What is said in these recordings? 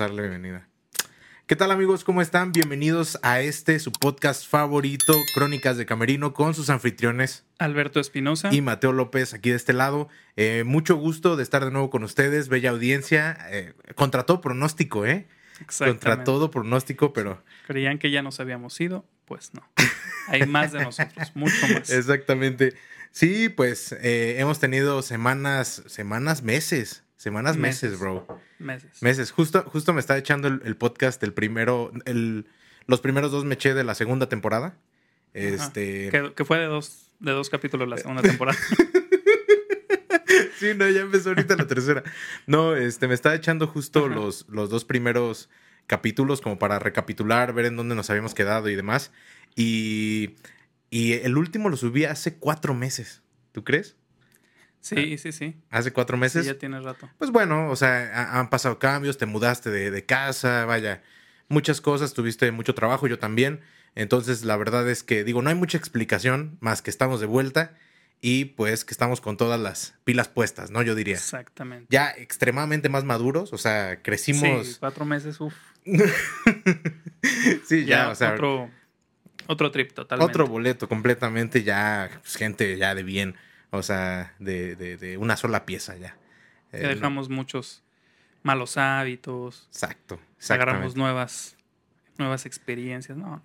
a darle bienvenida. ¿Qué tal amigos? ¿Cómo están? Bienvenidos a este, su podcast favorito, Crónicas de Camerino, con sus anfitriones. Alberto Espinosa. Y Mateo López, aquí de este lado. Eh, mucho gusto de estar de nuevo con ustedes, bella audiencia. Eh, contra todo pronóstico, ¿eh? Contra todo pronóstico, pero... Creían que ya nos habíamos ido, pues no. Hay más de nosotros, mucho más. Exactamente. Sí, pues eh, hemos tenido semanas, semanas, meses, semanas, meses, bro. Meses. Meses. Justo, justo me estaba echando el, podcast, el primero, el, los primeros dos me eché de la segunda temporada. Este. Que, fue de dos, de dos capítulos la segunda temporada. sí, no, ya empezó ahorita la tercera. No, este, me estaba echando justo los, los dos primeros capítulos como para recapitular, ver en dónde nos habíamos quedado y demás. Y y el último lo subí hace cuatro meses. ¿Tú crees? Sí, sí, sí. Hace cuatro meses. Sí, ya tiene rato. Pues bueno, o sea, han pasado cambios, te mudaste de, casa, vaya, muchas cosas, tuviste mucho trabajo, yo también. Entonces, la verdad es que, digo, no hay mucha explicación más que estamos de vuelta y pues que estamos con todas las pilas puestas, ¿no? Yo diría. Exactamente. Ya extremadamente más maduros, o sea, crecimos. Sí, cuatro meses, uff. sí, ya, o sea. Otro otro trip totalmente. Otro boleto completamente ya, pues, gente ya de bien, o sea, de, de, una sola pieza ya. ya dejamos muchos malos hábitos. Exacto, Agarramos nuevas, nuevas experiencias, ¿no?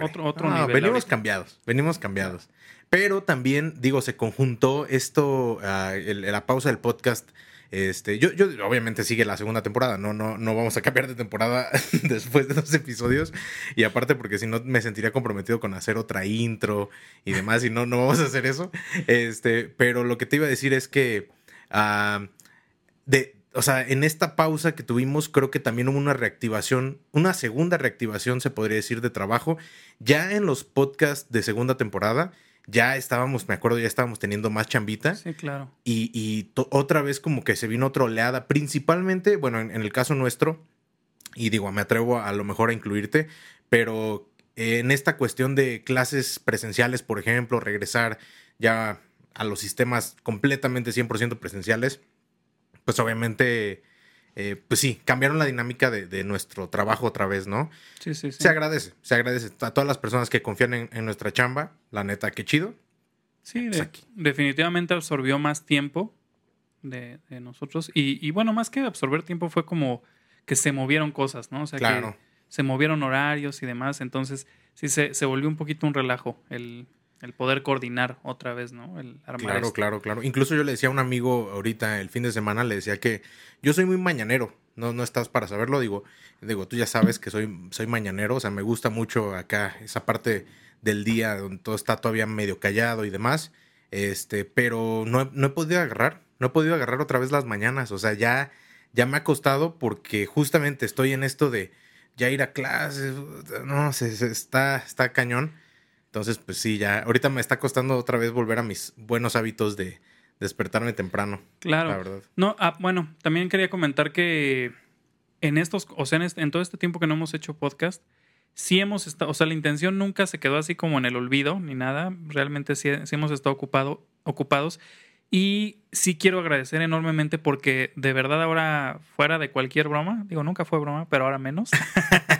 otro, otro nivel. Venimos cambiados, venimos cambiados. Pero también, digo, se conjuntó esto, ah, la pausa del podcast este, yo, yo, obviamente sigue la segunda temporada, no, no, no vamos a cambiar de temporada después de dos episodios. Y aparte, porque si no me sentiría comprometido con hacer otra intro y demás, y no, no vamos a hacer eso. Este, pero lo que te iba a decir es que ah, de, o sea, en esta pausa que tuvimos, creo que también hubo una reactivación, una segunda reactivación, se podría decir, de trabajo. Ya en los podcasts de segunda temporada ya estábamos, me acuerdo, ya estábamos teniendo más chambita. Sí, claro. Y, otra vez como que se vino otra oleada, principalmente, bueno, en, el caso nuestro, y digo, me atrevo a, lo mejor a incluirte, pero en esta cuestión de clases presenciales, por ejemplo, regresar ya a los sistemas completamente 100% presenciales, pues obviamente eh, pues sí, cambiaron la dinámica de, nuestro trabajo otra vez, ¿no? Sí, sí, sí. Se agradece, se agradece a todas las personas que confían en, nuestra chamba, la neta, qué chido. Sí, pues definitivamente absorbió más tiempo de, nosotros y, bueno, más que absorber tiempo fue como que se movieron cosas, ¿no? O sea, claro. que se movieron horarios y demás, entonces sí se, se volvió un poquito un relajo el, el poder coordinar otra vez, ¿no? El armar claro, claro, claro. Incluso yo le decía a un amigo ahorita el fin de semana, le decía que yo soy muy mañanero. No, no estás para saberlo, digo, digo, tú ya sabes que soy, soy mañanero, o sea, me gusta mucho acá esa parte del día donde todo está todavía medio callado y demás. Este, pero no, no he podido agarrar, no he podido agarrar otra vez las mañanas. O sea, ya, ya me ha costado porque justamente estoy en esto de ya ir a clases. No, se, está, está cañón. Entonces, pues sí, ya. Ahorita me está costando otra vez volver a mis buenos hábitos de despertarme temprano. Claro. La verdad. No, ah, bueno, también quería comentar que en estos, o sea, en, todo este tiempo que no hemos hecho podcast, sí hemos estado, o sea, la intención nunca se quedó así como en el olvido ni nada. Realmente sí, hemos estado ocupado, ocupados. Y sí quiero agradecer enormemente porque de verdad ahora, fuera de cualquier broma, digo, nunca fue broma, pero ahora menos.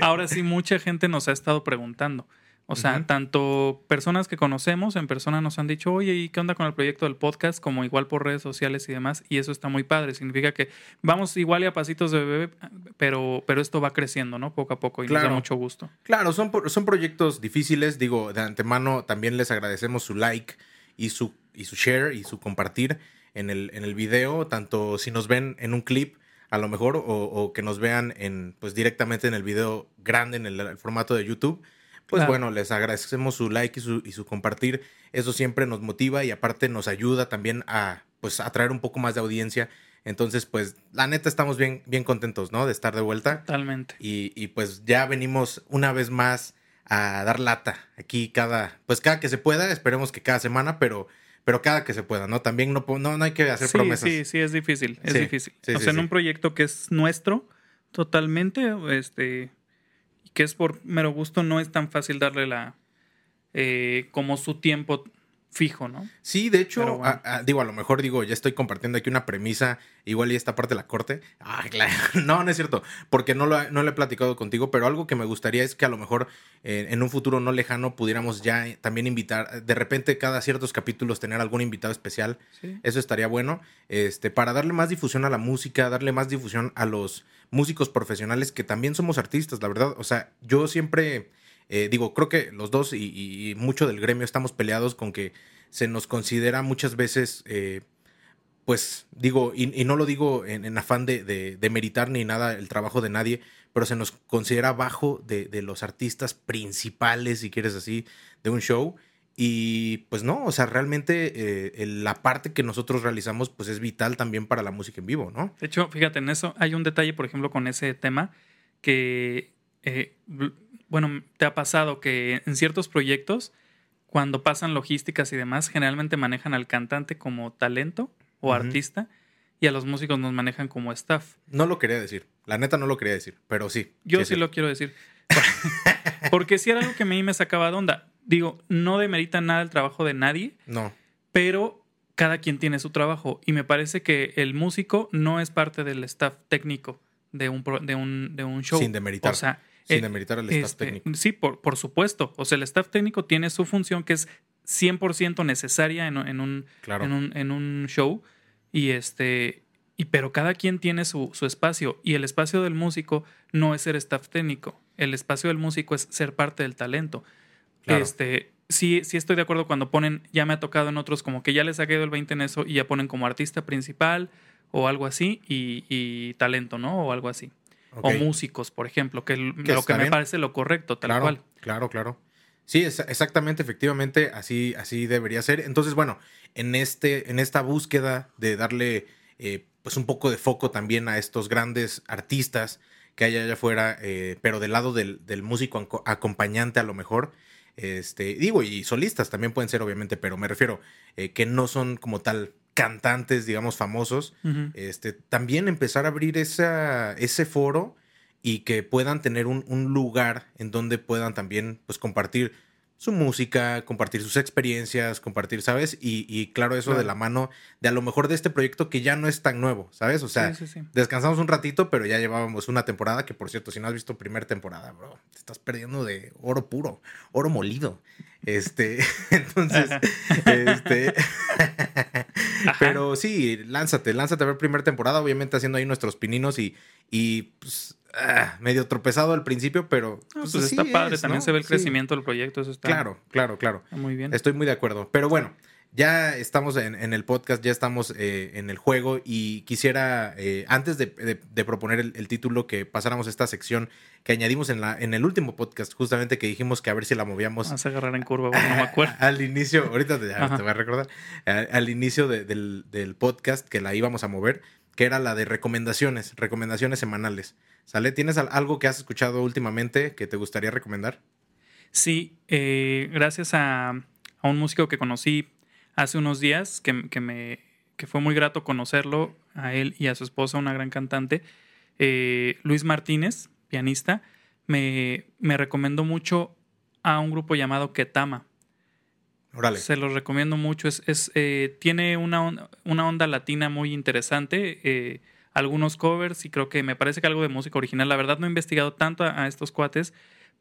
Ahora sí, mucha gente nos ha estado preguntando. O sea, tanto personas que conocemos en persona nos han dicho, oye, ¿y qué onda con el proyecto del podcast? Como igual por redes sociales y demás. Y eso está muy padre. Significa que vamos igual y a pasitos de bebé, pero, pero esto va creciendo, ¿no? Poco a poco y nos da mucho gusto. Claro, son, son proyectos difíciles. Digo, de antemano también les agradecemos su like y su, y su share y su compartir en el, en el video, tanto si nos ven en un clip a lo mejor, o, que nos vean en, pues directamente en el video grande, en el, formato de YouTube. Pues bueno, les agradecemos su like y su, y su compartir. Eso siempre nos motiva y aparte nos ayuda también a, pues, atraer un poco más de audiencia. Entonces, pues, la neta estamos bien, bien contentos, ¿no? De estar de vuelta. Totalmente. Y, y pues ya venimos una vez más a dar lata aquí cada, pues cada que se pueda, esperemos que cada semana, pero pero cada que se pueda, ¿no? También no, no, no hay que hacer promesas. Sí, sí, es difícil, es difícil. o sea, en un proyecto que es nuestro, totalmente, este, que es por mero gusto, no es tan fácil darle la, eh, como su tiempo fijo, ¿no? Sí, de hecho, Pero bueno. a- a- digo, a lo mejor digo, ya estoy compartiendo aquí una premisa, igual y esta parte de la corte. Ah, claro. No, no es cierto, porque no lo, he- no lo he platicado contigo, pero algo que me gustaría es que a lo mejor eh, en un futuro no lejano pudiéramos ya eh, también invitar, de repente cada ciertos capítulos tener algún invitado especial. Sí. Eso estaría bueno, este, para darle más difusión a la música, darle más difusión a los músicos profesionales que también somos artistas, la verdad. O sea, yo siempre eh, digo, creo que los dos y, y- mucho del gremio estamos peleados con que se nos considera muchas veces, eh, pues digo, y, y no lo digo en, afán de, de, meritar ni nada el trabajo de nadie, pero se nos considera bajo de, de los artistas principales, si quieres así, de un show. Y pues no, o sea, realmente eh, la parte que nosotros realizamos pues es vital también para la música en vivo, ¿no? De hecho, fíjate, en eso hay un detalle, por ejemplo, con ese tema, que, eh, bueno, te ha pasado que en ciertos proyectos, cuando pasan logísticas y demás, generalmente manejan al cantante como talento o artista y a los músicos nos manejan como staff. No lo quería decir, la neta no lo quería decir, pero sí. Yo sí lo quiero decir. Porque si era algo que a mí me sacaba de onda. Digo, no demerita nada el trabajo de nadie, No, pero cada quien tiene su trabajo y me parece que el músico no es parte del staff técnico de un, pro- de un, de un show. sin demeritar. O sea, sin eh, demeritar al staff este, técnico. Sí, por, por supuesto. O sea, el staff técnico tiene su función que es 100% necesaria en, en un, Claro. en, un, en un show. Y este. Y, pero cada quien tiene su, su espacio. Y el espacio del músico no es ser staff técnico. El espacio del músico es ser parte del talento. Claro. Este. Sí, sí estoy de acuerdo cuando ponen, ya me ha tocado en otros como que ya les ha caído el 20 en eso y ya ponen como artista principal o algo así y, y talento, ¿no? O algo así. O músicos, por ejemplo, que, lo que me bien. parece lo correcto, tal claro, cual. Claro, claro. Sí, es- exactamente, efectivamente, así, así debería ser. Entonces, bueno, en este, en esta búsqueda de darle eh, pues un poco de foco también a estos grandes artistas que hay allá afuera, eh, pero del lado del, del músico acompañante a lo mejor. Este, digo, y solistas también pueden ser, obviamente, pero me refiero eh, que no son como tal cantantes, digamos, famosos. Este, también empezar a abrir esa, ese foro y que puedan tener un, un lugar en donde puedan también pues, compartir su música, compartir sus experiencias, compartir, ¿sabes? Y, y claro, eso Claro. de la mano de a lo mejor de este proyecto que ya no es tan nuevo, ¿sabes? O sea, sí, sí, sí. descansamos un ratito, pero ya llevábamos una temporada que, por cierto, si no has visto primera temporada, bro, te estás perdiendo de oro puro, oro molido. Este, entonces, este, pero sí, lánzate, lánzate a ver primera temporada, obviamente haciendo ahí nuestros pininos y, y pues, ah, medio tropezado al principio, pero No, pues, pues así está padre, es, también ¿no? se ve el Sí. crecimiento del proyecto, eso está, Claro, claro, claro. está muy bien. Estoy muy de acuerdo. Pero bueno, ya estamos en, en el podcast, ya estamos eh, en el juego y quisiera, eh, antes de, de- de proponer el, el título, que pasáramos esta sección que añadimos en, la, en el último podcast, justamente que dijimos que a ver si la movíamos Vas a agarrar en curva, no me acuerdo. al inicio, ahorita te, te voy a recordar, al, al inicio de- del, del podcast que la íbamos a mover, que era la de recomendaciones, recomendaciones semanales. ¿Sale? ¿Tienes al- algo que has escuchado últimamente que te gustaría recomendar? Sí, eh, gracias a, a un músico que conocí hace unos días, que, que me que fue muy grato conocerlo, a él y a su esposa, una gran cantante, eh, Luis Martínez, pianista, me, me recomendó mucho a un grupo llamado Ketama. Se los recomiendo mucho. Es, es, eh, tiene una, on- una onda latina muy interesante. eh, algunos covers y creo que me parece que algo de música original. La verdad no he investigado tanto a, a estos cuates,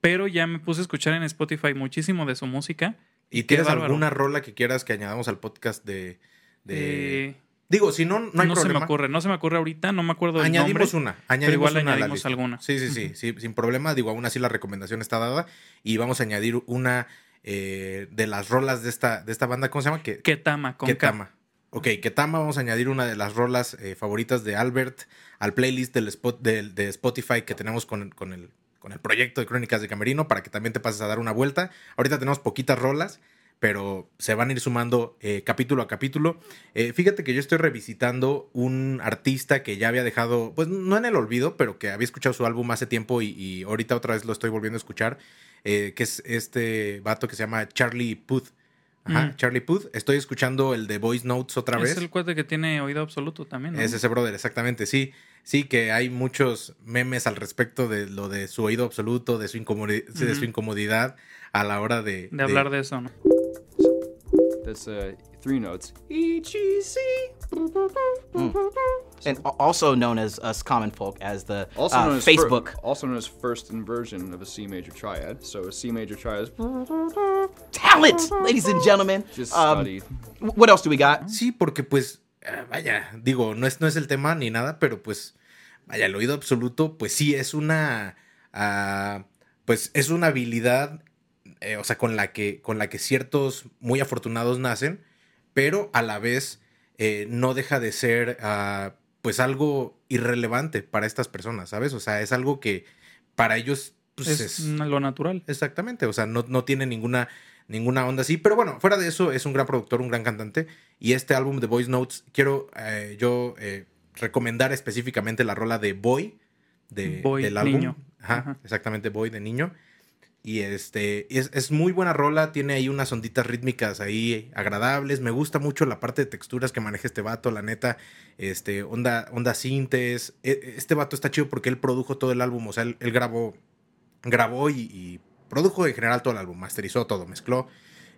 pero ya me puse a escuchar en Spotify muchísimo de su música. ¿Y tienes alguna rola que quieras que añadamos al podcast de... de- Eh, Digo, si no, no hay no se me problema. ocurre, no se me ocurre ahorita, no me acuerdo del Añadimos nombre. una, añadimos igual una añadimos alguna. Sí, sí, sí, sí, sin problema. Digo, aún así la recomendación está dada y vamos a añadir una eh, de las rolas de esta, de esta banda, ¿cómo se llama? Que, Ketama, con K. Ok, Ketama, vamos a añadir una de las rolas eh, favoritas de Albert al playlist de, Spotify que tenemos con, con el, con el proyecto de Crónicas de Camerino para que también te pases a dar una vuelta. Ahorita tenemos poquitas rolas, pero se van a ir sumando eh, capítulo a capítulo. Eh, fíjate que yo estoy revisitando un artista que ya había dejado, pues no en el olvido, pero que había escuchado su álbum hace tiempo y, ahorita otra vez lo estoy volviendo a escuchar, que es este vato que se llama Charlie Puth. Ajá, Mm. Charlie Puth. Estoy escuchando el de Voice Notes otra vez. Es el cuate que tiene oído absoluto también. ¿no? Es ese brother, exactamente, sí. Sí, que hay muchos memes al respecto de lo de su oído absoluto, de su, incomodi- de su incomodidad a la hora de... de hablar de eso, ¿no? That's uh, three notes. E G C. and al- also known as us common folk as the Also uh, known as fir- Facebook also known as first inversion of a C major triad. So a C major triad is talent, ladies and gentlemen. just Um, studied. wh- what else do we got? Sí, porque pues, ah, vaya, digo, no es, no es el tema ni nada, pero pues, vaya, el oído absoluto, pues sí, es una, ah, pues es una habilidad, eh, o sea, con la, que, con la que ciertos muy afortunados nacen, pero a la vez eh, no deja de ser, ah, pues algo irrelevante para estas personas, ¿sabes? O sea, es algo que para ellos, pues es, es... lo natural. Exactamente, o sea, no, no tiene ninguna, ninguna onda así. Pero bueno, fuera de eso, es un gran productor, un gran cantante. Y este álbum de Voice Notes, quiero eh, yo recomendar específicamente la rola de Boy, de, Boy, del álbum. niño. Ajá, Ajá. exactamente, Boy de niño. Y este, es, es muy buena rola, tiene ahí unas onditas rítmicas ahí agradables. Me gusta mucho la parte de texturas que maneja este vato, la neta. Este, onda, onda sintes. E- Este vato está chido porque él produjo todo el álbum, o sea, él, grabó grabó y, y produjo en general todo el álbum, masterizó todo, mezcló.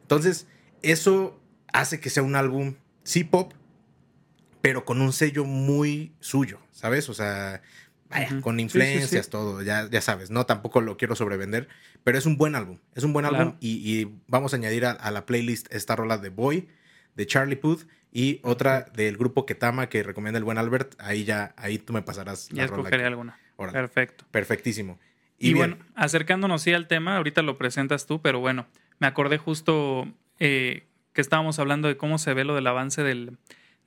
Entonces, eso hace que sea un álbum, sí pop, pero con un sello muy suyo, ¿sabes? O sea, vaya, con Sí, sí, influencias, sí. todo, ya, ya sabes, no, tampoco lo quiero sobrevender, pero es un buen álbum, es un buen Claro. álbum y, y vamos a añadir a, a la playlist esta rola de Boy, de Charlie Puth y otra del grupo Ketama que recomienda el buen Albert, ahí ya, ahí tú me pasarás Ya la rola. escogeré que- alguna. Órale. Perfecto. Perfectísimo. Y, bueno, acercándonos sí al tema, ahorita lo presentas tú, pero bueno, me acordé justo eh, que estábamos hablando de cómo se ve lo del avance del,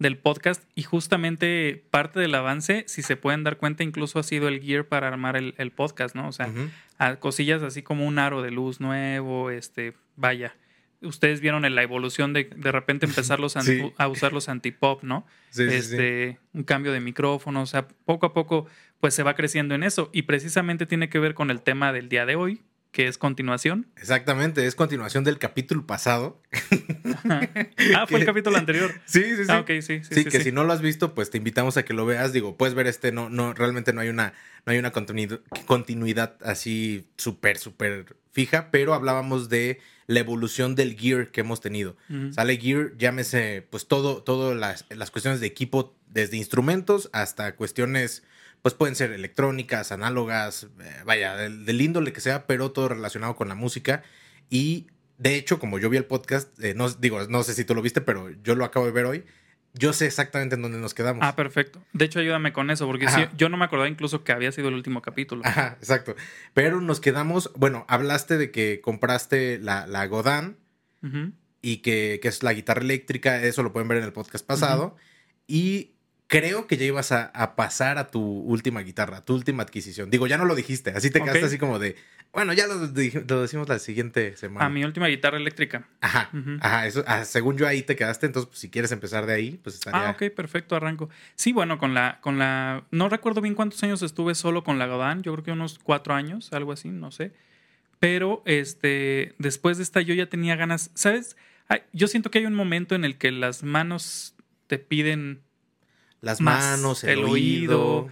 del podcast y justamente parte del avance, si se pueden dar cuenta, incluso ha sido el gear para armar el, el podcast, ¿no? O sea, a cosillas así como un aro de luz nuevo, este, vaya. Ustedes vieron en la evolución de de repente empezar los Sí. a usar los antipop, ¿no? Sí, sí, sí. este, un cambio de micrófono, o sea, poco a poco pues se va creciendo en eso y precisamente tiene que ver con el tema del día de hoy, que es continuación. Exactamente, es continuación del capítulo pasado. ah, fue el capítulo anterior. Sí, sí, sí. Ah, ok, sí, sí, Sí, sí, que si no lo has visto, pues te invitamos a que lo veas. Digo, puedes ver este, no, no, realmente no hay una, no hay una continuidad, continuidad así súper, súper fija, pero hablábamos de la evolución del gear que hemos tenido. Sale gear, llámese, pues todo, todo las, las cuestiones de equipo, desde instrumentos hasta cuestiones, pues pueden ser electrónicas, análogas, eh, vaya, del, del índole que sea, pero todo relacionado con la música. Y de hecho, como yo vi el podcast, eh, no, digo, no sé si tú lo viste, pero yo lo acabo de ver hoy. Yo sé exactamente en dónde nos quedamos. Ah, perfecto. De hecho, ayúdame con eso, porque sí, yo no me acordaba incluso que había sido el último capítulo. Ajá, exacto. Pero nos quedamos, bueno, hablaste de que compraste la, la Godin Ujú. y que, que es la guitarra eléctrica, eso lo pueden ver en el podcast pasado. Y creo que ya ibas a, a pasar a tu última guitarra, a tu última adquisición. Digo, ya no lo dijiste, así te quedaste así como de, bueno, ya lo, lo decimos la siguiente semana. A mi última guitarra eléctrica. Ajá, ajá, eso, ah, según yo ahí te quedaste, entonces pues, si quieres empezar de ahí, pues estaría... Ah, ok, perfecto, arranco. Sí, bueno, con la, con la. No recuerdo bien cuántos años estuve solo con la Godin. Yo creo que unos cuatro años, algo así, no sé. Pero este, después de esta, yo ya tenía ganas. ¿Sabes? Yo siento que hay un momento en el que las manos te piden Las más manos, el, el oído.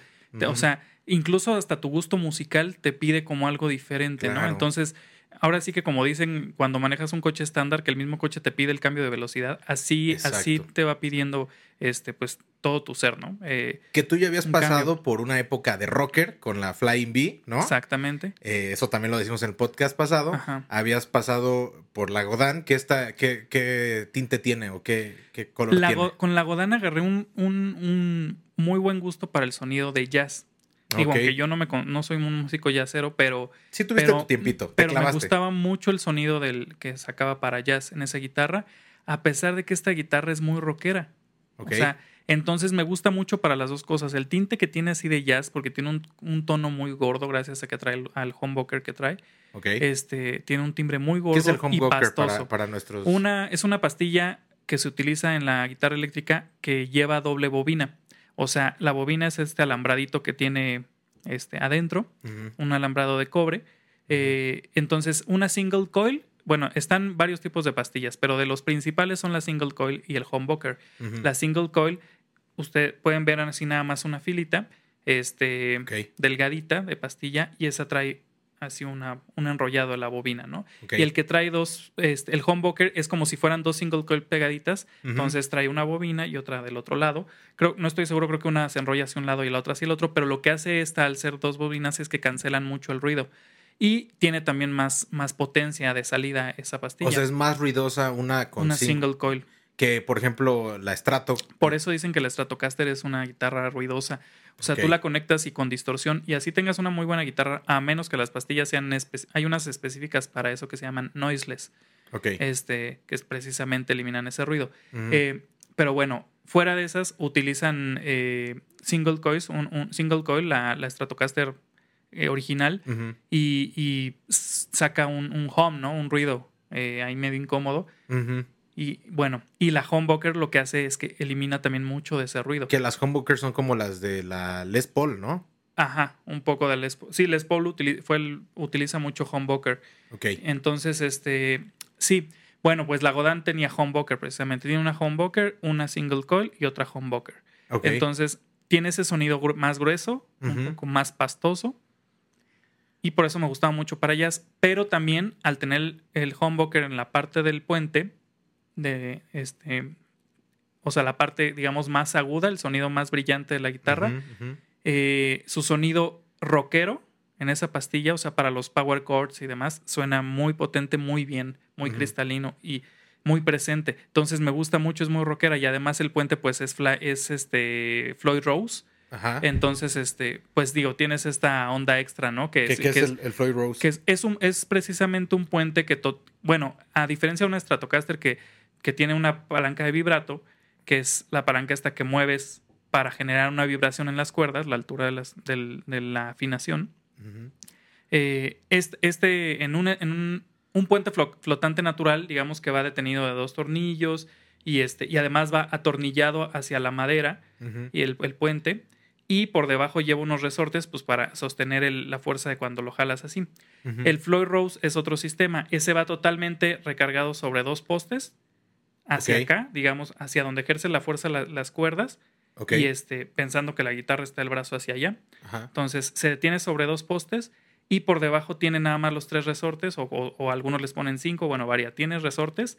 O sea, incluso hasta tu gusto musical te pide como algo diferente, ¿no? Entonces, ahora sí que como dicen cuando manejas un coche estándar, que el mismo coche te pide el cambio de velocidad, así, así te va pidiendo este, pues, todo tu ser, ¿no? Eh, Que tú ya habías pasado cambio. por una época de rocker con la Flying Bee, ¿no? Exactamente. Eh, eso también lo decimos en el podcast pasado. Ajá. Habías pasado por la Godin. ¿Qué, está, qué, qué tinte tiene o qué, qué color La tiene? Con la Godana agarré un, un- un muy buen gusto para el sonido de jazz. Digo, Ok. aunque yo no, me, no soy un músico jazzero, pero Sí tuviste pero, tu tiempito, te pero me gustaba mucho el sonido del que sacaba para jazz en esa guitarra, a pesar de que esta guitarra es muy rockera. Ok. O sea, entonces me gusta mucho para las dos cosas. El tinte que tiene así de jazz, porque tiene un, un tono muy gordo gracias a que trae al humbucker que trae. Ok. Este, tiene un timbre muy gordo ¿Qué es el y pastoso. para, para nuestros...? Una, es una pastilla que se utiliza en la guitarra eléctrica que lleva doble bobina. O sea, la bobina es este alambradito que tiene este, adentro, un alambrado de cobre. Eh, entonces, una single coil, bueno, están varios tipos de pastillas, pero de los principales son la single coil y el humbucker. La single coil, ustedes pueden ver así nada más una filita, este, delgadita de pastilla, y esa trae así una, un enrollado de la bobina, ¿no? Y el que trae dos, este, el humbucker es como si fueran dos single coil pegaditas, entonces trae una bobina y otra del otro lado. Creo, no estoy seguro, creo que una se enrolla hacia un lado y la otra hacia el otro, pero lo que hace esta al ser dos bobinas es que cancelan mucho el ruido. Y tiene también más, más potencia de salida esa pastilla. O sea, es más ruidosa una con una sing- single coil. que, por ejemplo, la Strato. Por eso dicen que la Stratocaster es una guitarra ruidosa. O sea, tú la conectas y con distorsión y así tengas una muy buena guitarra, a menos que las pastillas sean... Hay unas específicas para eso que se llaman noiseless, Ok. este, que es precisamente eliminan ese ruido. Ujú. Eh, pero bueno, fuera de esas utilizan eh, single coils, un, un single coil, la, la Stratocaster eh, original, y, saca un, un hum, ¿no? Un ruido ahí medio incómodo. Ujú. Y bueno, y la humbucker lo que hace es que elimina también mucho de ese ruido. Que las humbuckers son como las de la Les Paul, ¿no? Ajá, un poco de Les Paul. Sí, Les Paul utili- fue el- utiliza mucho humbucker. Ok. Entonces, este, sí. Bueno, pues la Godin tenía humbucker precisamente. Tiene una humbucker, una single coil y otra humbucker. Ok. Entonces, tiene ese sonido más grueso, un poco más pastoso. Y por eso me gustaba mucho para jazz. Pero también al tener el, el humbucker en la parte del puente, de este. O sea, la parte, digamos, más aguda, el sonido más brillante de la guitarra, eh, su sonido rockero en esa pastilla, o sea, para los power chords y demás, suena muy potente, muy bien, muy cristalino y muy presente. Entonces me gusta mucho, es muy rockera y además el puente pues es, es este Floyd Rose. Ajá. Entonces, este, pues digo, tienes esta onda extra, ¿no? Que ¿Qué, es, el, el Floyd Rose? que es, es un, es precisamente un puente que, to- bueno, a diferencia de una Stratocaster que, que tiene una palanca de vibrato, que es la palanca esta que mueves para generar una vibración en las cuerdas, la altura de, las- de la afinación. Eh, este, este en, un, en un, un puente flo- flotante natural, digamos que va detenido de dos tornillos y, este, y además va atornillado hacia la madera y el, el puente. Y por debajo lleva unos resortes pues, para sostener el- la fuerza de cuando lo jalas así. El Floyd Rose es otro sistema. Ese va totalmente recargado sobre dos postes hacia Ok. acá, digamos, hacia donde ejerce la fuerza la- las cuerdas. Y este, pensando que la guitarra está el brazo hacia allá. Ajá. Entonces se detiene sobre dos postes y por debajo tiene nada más los tres resortes o, o- o algunos les ponen cinco, bueno, varía, tiene resortes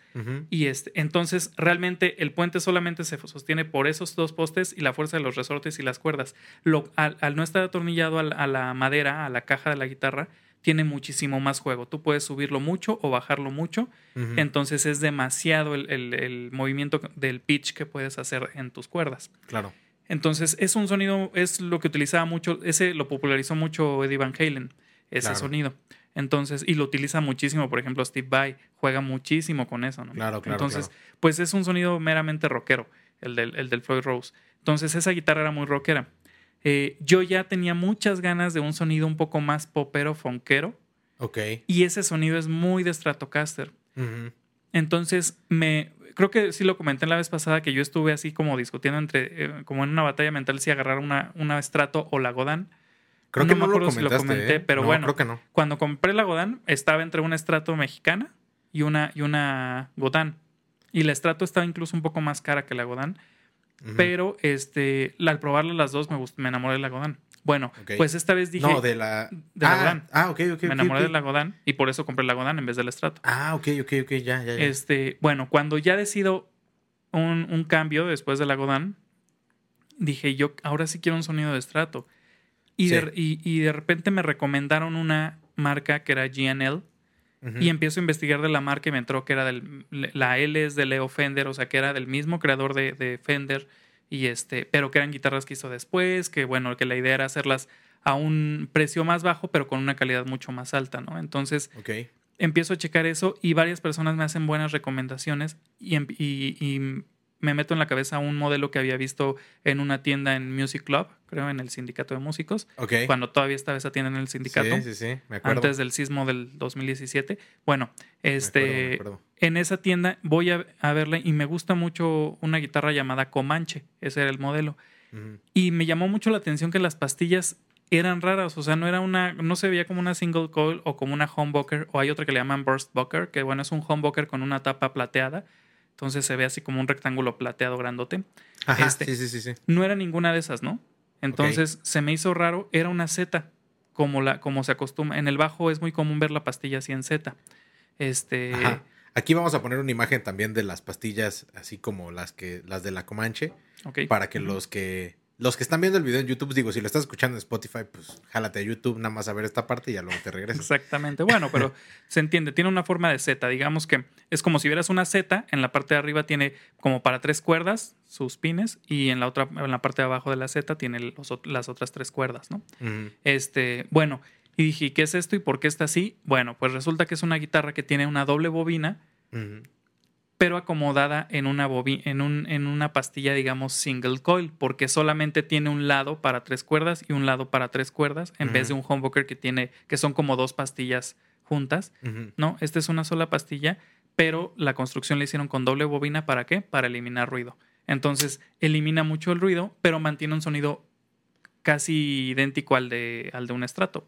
y este, entonces realmente el puente solamente se sostiene por esos dos postes y la fuerza de los resortes y las cuerdas. Lo, al, al no estar atornillado a la madera, a la caja de la guitarra, tiene muchísimo más juego. Tú puedes subirlo mucho o bajarlo mucho, entonces es demasiado el, el- el movimiento del pitch que puedes hacer en tus cuerdas. Claro. Entonces, es un sonido, es lo que utilizaba mucho, ese lo popularizó mucho Eddie Van Halen, ese Claro. sonido. Entonces, y lo utiliza muchísimo, por ejemplo, Steve Vai juega muchísimo con eso, ¿no? Claro, claro, Entonces, claro. pues es un sonido meramente rockero, el del, el del Floyd Rose. Entonces, esa guitarra era muy rockera. Eh, yo ya tenía muchas ganas de un sonido un poco más popero, fonquero, Ok. y ese sonido es muy de Stratocaster. Entonces, me creo que sí lo comenté la vez pasada que yo estuve así como discutiendo entre, eh, como en una batalla mental, si agarrar una, una Strato o la Godin. Creo No que me no, lo acuerdo si lo comenté, ¿eh? pero No, bueno. Creo que no. Cuando compré la Godin, estaba entre una Strato mexicana y una, y una Godin. Y la Strato estaba incluso un poco más cara que la Pero este, al probarla las dos me, me enamoré de la Godin. Bueno, pues esta vez dije, no, de la. de la ah, ah, ok, ok. me enamoré ok. de la Godin y por eso compré la Godin en vez de la Strato. Ah, ok, ok, ok. Ya, ya, ya. Este, bueno, cuando ya decido un, un cambio después de la Godin, dije yo, ahora sí quiero un sonido de estrato. Y, Sí. de, y, y de repente me recomendaron una marca que era GNL Y empiezo a investigar de la marca y me entró que era del, la L es de Leo Fender, o sea que era del mismo creador de, de Fender y este, pero que eran guitarras que hizo después, que bueno, que la idea era hacerlas a un precio más bajo, pero con una calidad mucho más alta, ¿no? Entonces, empiezo a checar eso y varias personas me hacen buenas recomendaciones y, em- y- y me meto en la cabeza un modelo que había visto en una tienda en Music Club, creo en el sindicato de músicos, Ok. cuando todavía estaba esa tienda en el sindicato, Sí, sí, sí. Me acuerdo. antes del sismo del 2017. Bueno, Me este, acuerdo, me acuerdo. en esa tienda voy a, a verla y me gusta mucho una guitarra llamada Comanche, ese era el modelo. Y me llamó mucho la atención que las pastillas eran raras, o sea, no era una, no se veía como una single coil o como una humbucker, o hay otra que le llaman burst bucker, que bueno, es un humbucker con una tapa plateada, entonces se ve así como un rectángulo plateado grandote. Ajá, este. sí, sí, sí, sí. No era ninguna de esas, ¿no? Entonces se me hizo raro, era una Z como, la, como se acostumbra. En el bajo es muy común ver la pastilla así en Z. Este. Ajá. Aquí vamos a poner una imagen también de las pastillas, así como las que las de la Comanche, ok. para que los que los que están viendo el video en YouTube, digo, si lo estás escuchando en Spotify, pues jálate a YouTube nada más a ver esta parte y ya luego te regresas. Exactamente. Bueno, pero se entiende. Tiene una forma de Z. Digamos que es como si vieras una Z. En la parte de arriba tiene como para tres cuerdas sus pines y en la otra, en la parte de abajo de la Z tiene los las otras tres cuerdas, ¿no? Este, bueno, y dije, ¿y ¿qué es esto y por qué está así? Bueno, pues resulta que es una guitarra que tiene una doble bobina. Pero acomodada en una en, un, en una pastilla, digamos, single coil, porque solamente tiene un lado para tres cuerdas y un lado para tres cuerdas, en vez de un humbucker que tiene, que son como dos pastillas juntas. No, esta es una sola pastilla, pero la construcción la hicieron con doble bobina, ¿para qué? Para eliminar ruido. Entonces, elimina mucho el ruido, pero mantiene un sonido casi idéntico al de, al de un estrato.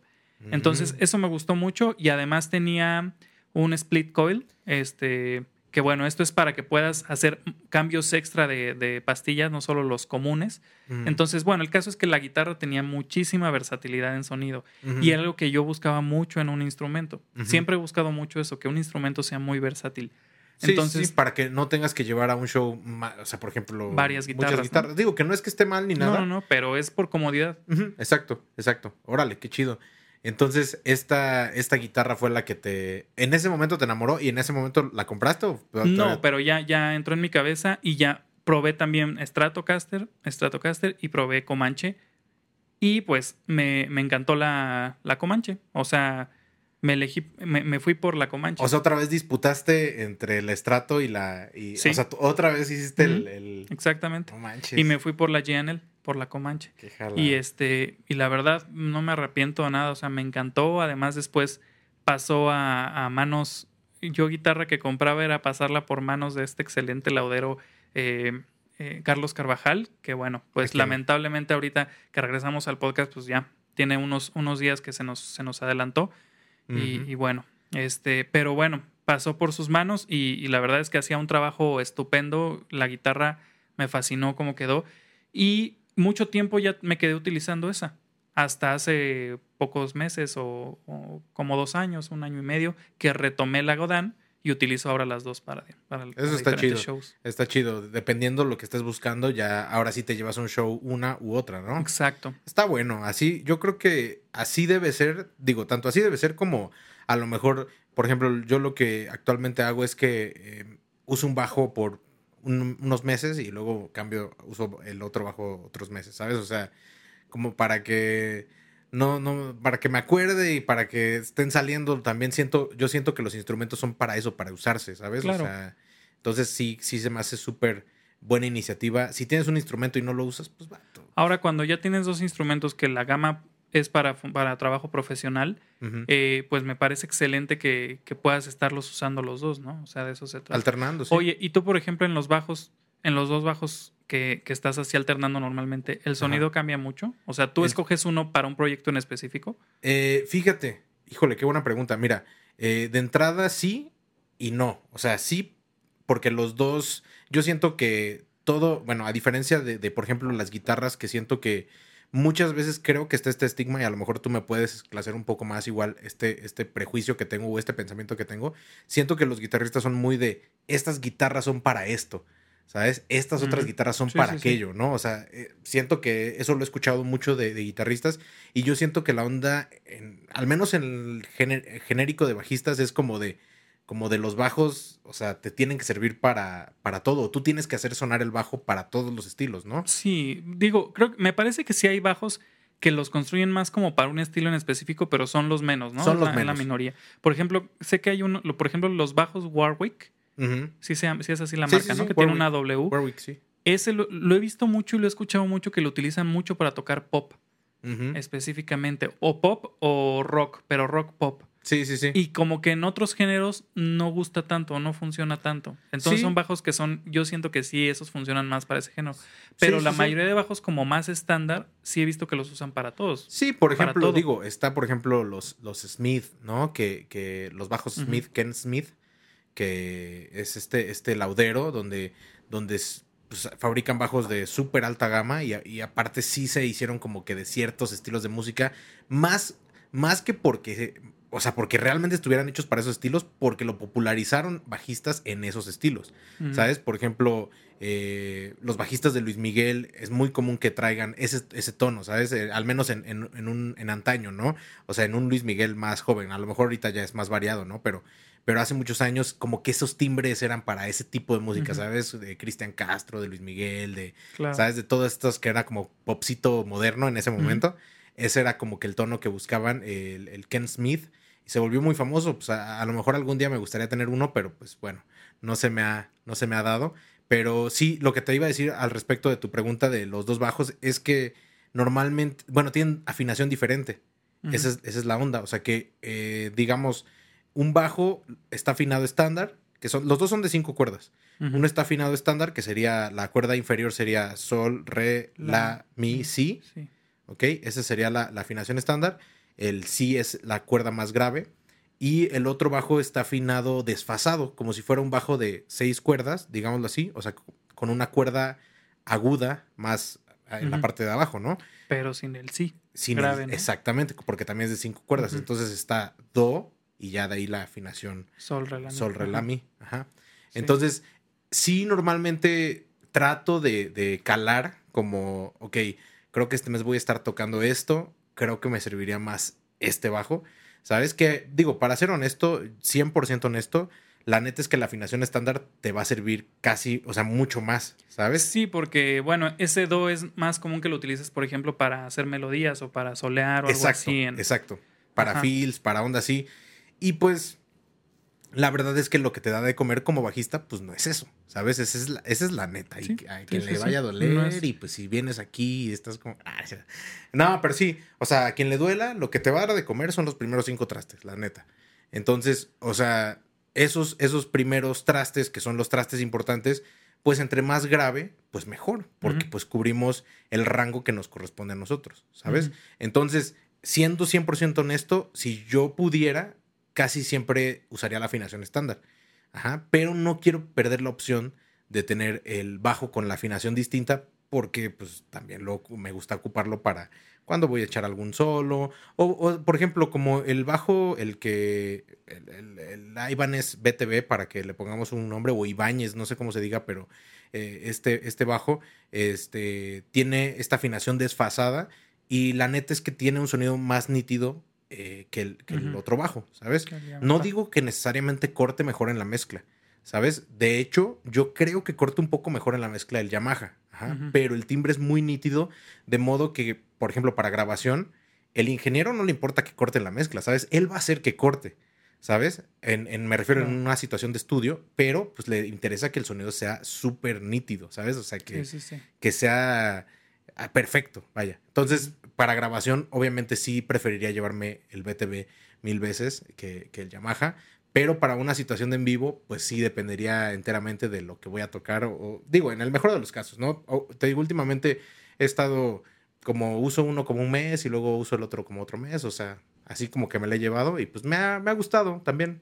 Entonces, eso me gustó mucho y además tenía un split coil, este, que bueno, esto es para que puedas hacer cambios extra de, de pastillas, no solo los comunes. Entonces, bueno, el caso es que la guitarra tenía muchísima versatilidad en sonido y era algo que yo buscaba mucho en un instrumento. Siempre he buscado mucho eso, que un instrumento sea muy versátil. Sí, Entonces, sí, para que no tengas que llevar a un show, o sea, por ejemplo, Varias guitarras, muchas guitarras. Digo que no es que esté mal ni no, nada. no, no, pero es por comodidad. Exacto, exacto. Órale, qué chido. Entonces, esta, esta guitarra fue la que te. En ese momento te enamoró y en ese momento la compraste o No, pero ya, ya entró en mi cabeza y ya probé también Stratocaster, Stratocaster y probé Comanche. Y pues me, me encantó la, la Comanche. O sea, me elegí, me, me fui por la Comanche. O sea, otra vez disputaste entre el estrato y la. Y, Sí. O sea, otra vez hiciste el, el- Exactamente. No manches. Y me fui por la GNL, por la Comanche. Qué jala. Y este, y la verdad, no me arrepiento de nada. O sea, me encantó. Además, después pasó a, a manos. Yo guitarra que compraba era pasarla por manos de este excelente laudero eh, eh, Carlos Carvajal, que bueno, pues Aquí. lamentablemente ahorita que regresamos al podcast, pues ya tiene unos, unos días que se nos, se nos adelantó. Y, bueno, este, pero bueno, pasó por sus manos y, y la verdad es que hacía un trabajo estupendo. La guitarra me fascinó cómo quedó. Y mucho tiempo ya me quedé utilizando esa. Hasta hace pocos meses o, o como dos años, un año y medio, que retomé la Godin y utilizo ahora las dos para, para, para Eso está diferentes chido. shows. Está chido. Dependiendo lo que estés buscando, ya ahora sí te llevas un show una u otra, ¿no? Exacto. Está bueno, así, yo creo que así debe ser, digo, tanto así debe ser como a lo mejor, por ejemplo, yo lo que actualmente hago es que eh, uso un bajo por un- unos meses y luego cambio, uso el otro bajo otros meses, ¿sabes? O sea, como para que no, no, para que me acuerde y para que estén saliendo, también siento, yo siento que los instrumentos son para eso, para usarse, ¿sabes? Claro. O sea, entonces sí, sí se me hace súper buena iniciativa. Si tienes un instrumento y no lo usas, pues va. Ahora, cuando ya tienes dos instrumentos que la gama es para, para trabajo profesional, eh, pues me parece excelente que, que puedas estarlos usando los dos, ¿no? O sea, de eso se trata. Alternando, sí. Oye, y tú, por ejemplo, en los bajos, en los dos bajos que, que estás así alternando normalmente, ¿el sonido cambia mucho? O sea, ¿tú escoges uno para un proyecto en específico? Eh, fíjate, híjole, qué buena pregunta. Mira, eh, de entrada sí y no. O sea, sí, porque los dos, yo siento que todo, bueno, a diferencia de, de, por ejemplo, las guitarras, que siento que muchas veces creo que está este estigma y a lo mejor tú me puedes esclarecer un poco más igual este, este prejuicio que tengo o este pensamiento que tengo. Siento que los guitarristas son muy de, estas guitarras son para esto. ¿Sabes? Estas otras guitarras son Sí, para sí, sí. aquello, ¿no? O sea, eh, siento que eso lo he escuchado mucho de, de guitarristas y yo siento que la onda, en- al menos en el gené- genérico de bajistas, es como de, como de los bajos, o sea, te tienen que servir para, para todo. Tú tienes que hacer sonar el bajo para todos los estilos, ¿no? Sí, digo, creo que me parece que sí hay bajos que los construyen más como para un estilo en específico, pero son los menos, ¿no? Son los la, es la menos. minoría. Por ejemplo, sé que hay uno, por ejemplo, los bajos Warwick, Ujú. sí, se llama- sí es así la Sí, marca, sí, ¿no? sí, que tiene una W. Warwick, sí. Ese lo, lo he visto mucho y lo he escuchado mucho que lo utilizan mucho para tocar pop, específicamente. O pop o rock, pero rock pop. Sí, sí, sí. Y como que en otros géneros no gusta tanto, no funciona tanto. Entonces Sí. son bajos que son, yo siento que sí, esos funcionan más para ese género. Pero Sí, la sí, mayoría de bajos como más estándar, sí he visto que los usan para todos. Sí, por ejemplo, todo. digo, está por ejemplo los, los Smith, ¿no? Que, que los bajos. Smith, Ken Smith, que es este, este laudero donde, donde pues, fabrican bajos de súper alta gama y, y aparte sí se hicieron como que de ciertos estilos de música más, más que porque, o sea, porque realmente estuvieran hechos para esos estilos, porque lo popularizaron bajistas en esos estilos. ¿Sabes? Por ejemplo, eh, los bajistas de Luis Miguel es muy común que traigan ese, ese tono, ¿sabes? Eh, al menos en, en- en un, en antaño, ¿no? O sea, en un Luis Miguel más joven. A lo mejor ahorita ya es más variado, ¿no? Pero, pero hace muchos años como que esos timbres eran para ese tipo de música. ¿sabes? De Cristian Castro, de Luis Miguel, de, Claro. ¿sabes? De todos estos que era como popcito moderno en ese momento. Ese era como que el tono que buscaban el, el Ken Smith. Se volvió muy famoso. Pues a, a lo mejor algún día me gustaría tener uno, pero pues bueno, no se me ha, no se me ha dado. Pero sí, lo que te iba a decir al respecto de tu pregunta de los dos bajos es que normalmente, bueno, tienen afinación diferente. Esa, es, esa es la onda. O sea que, eh, digamos, un bajo está afinado estándar, que son, los dos son de cinco cuerdas. Uno está afinado estándar, que sería, la cuerda inferior sería sol, re, la, La, mi, si. Sí. ¿Ok? Esa sería la, la afinación estándar. El si es la cuerda más grave. Y el otro bajo está afinado desfasado, como si fuera un bajo de seis cuerdas, digámoslo así. O sea, con una cuerda aguda más en la parte de abajo, ¿no? Pero sin el sí. Sin el- Grave, ¿no? Exactamente, porque también es de cinco cuerdas. Entonces está do y ya de ahí la afinación Sol, re, la, mi. sol, re, la, Ajá. mi. Ajá. Sí. Entonces, sí, normalmente trato de, de calar como, ok, creo que este mes voy a estar tocando esto, creo que me serviría más este bajo. ¿Sabes? Que, digo, para ser honesto, 100% honesto, la neta es que la afinación estándar te va a servir casi, o sea, mucho más, ¿sabes? Sí, porque, bueno, ese do es más común que lo utilices, por ejemplo, para hacer melodías o para solear o algo exacto, así. En... exacto. Para Ajá. para onda así. Y pues, la verdad es que lo que te da de comer como bajista, pues no es eso, ¿sabes? Esa es la, esa es la neta. Sí, y a sí, quien sí, le vaya a doler, No es- y pues si vienes aquí y estás como. ah, no, pero sí, o sea, a quien le duela, lo que te va a dar de comer son los primeros cinco trastes, la neta. Entonces, o sea, esos, esos primeros trastes, que son los trastes importantes, pues entre más grave, pues mejor, porque pues cubrimos el rango que nos corresponde a nosotros, ¿sabes? Entonces, siendo 100% honesto, si yo pudiera, casi siempre usaría la afinación estándar. Ajá, pero no quiero perder la opción de tener el bajo con la afinación distinta porque pues también me gusta ocuparlo para cuando voy a echar algún solo o, por ejemplo como el bajo el que el, el, el Ibanez BTB para que le pongamos un nombre o Ibáñez no sé cómo se diga pero eh, este, este bajo este tiene esta afinación desfasada y la neta es que tiene un sonido más nítido eh, que, el, que el Ujú. otro bajo ¿sabes? No digo que necesariamente corte mejor en la mezcla, ¿sabes? De hecho, yo creo que corte un poco mejor en la mezcla del Yamaha, ajá, pero el timbre es muy nítido, de modo que, por ejemplo, para grabación, el ingeniero no le importa que corte en la mezcla, ¿sabes? Él va a hacer que corte, ¿sabes? En, en- me refiero en Claro. una situación de estudio, pero pues le interesa que el sonido sea súper nítido, ¿sabes? O sea, que, Sí, sí, sí. que sea ah, perfecto, vaya. Entonces, para grabación, obviamente sí preferiría llevarme el BTB mil veces que, que el Yamaha, pero para una situación de en vivo, pues sí dependería enteramente de lo que voy a tocar, o, o- digo, en el mejor de los casos, ¿no? O- te digo, últimamente he estado como uso uno como un mes y luego uso el otro como otro mes, o sea, así como que me lo he llevado y pues me ha, me ha gustado también.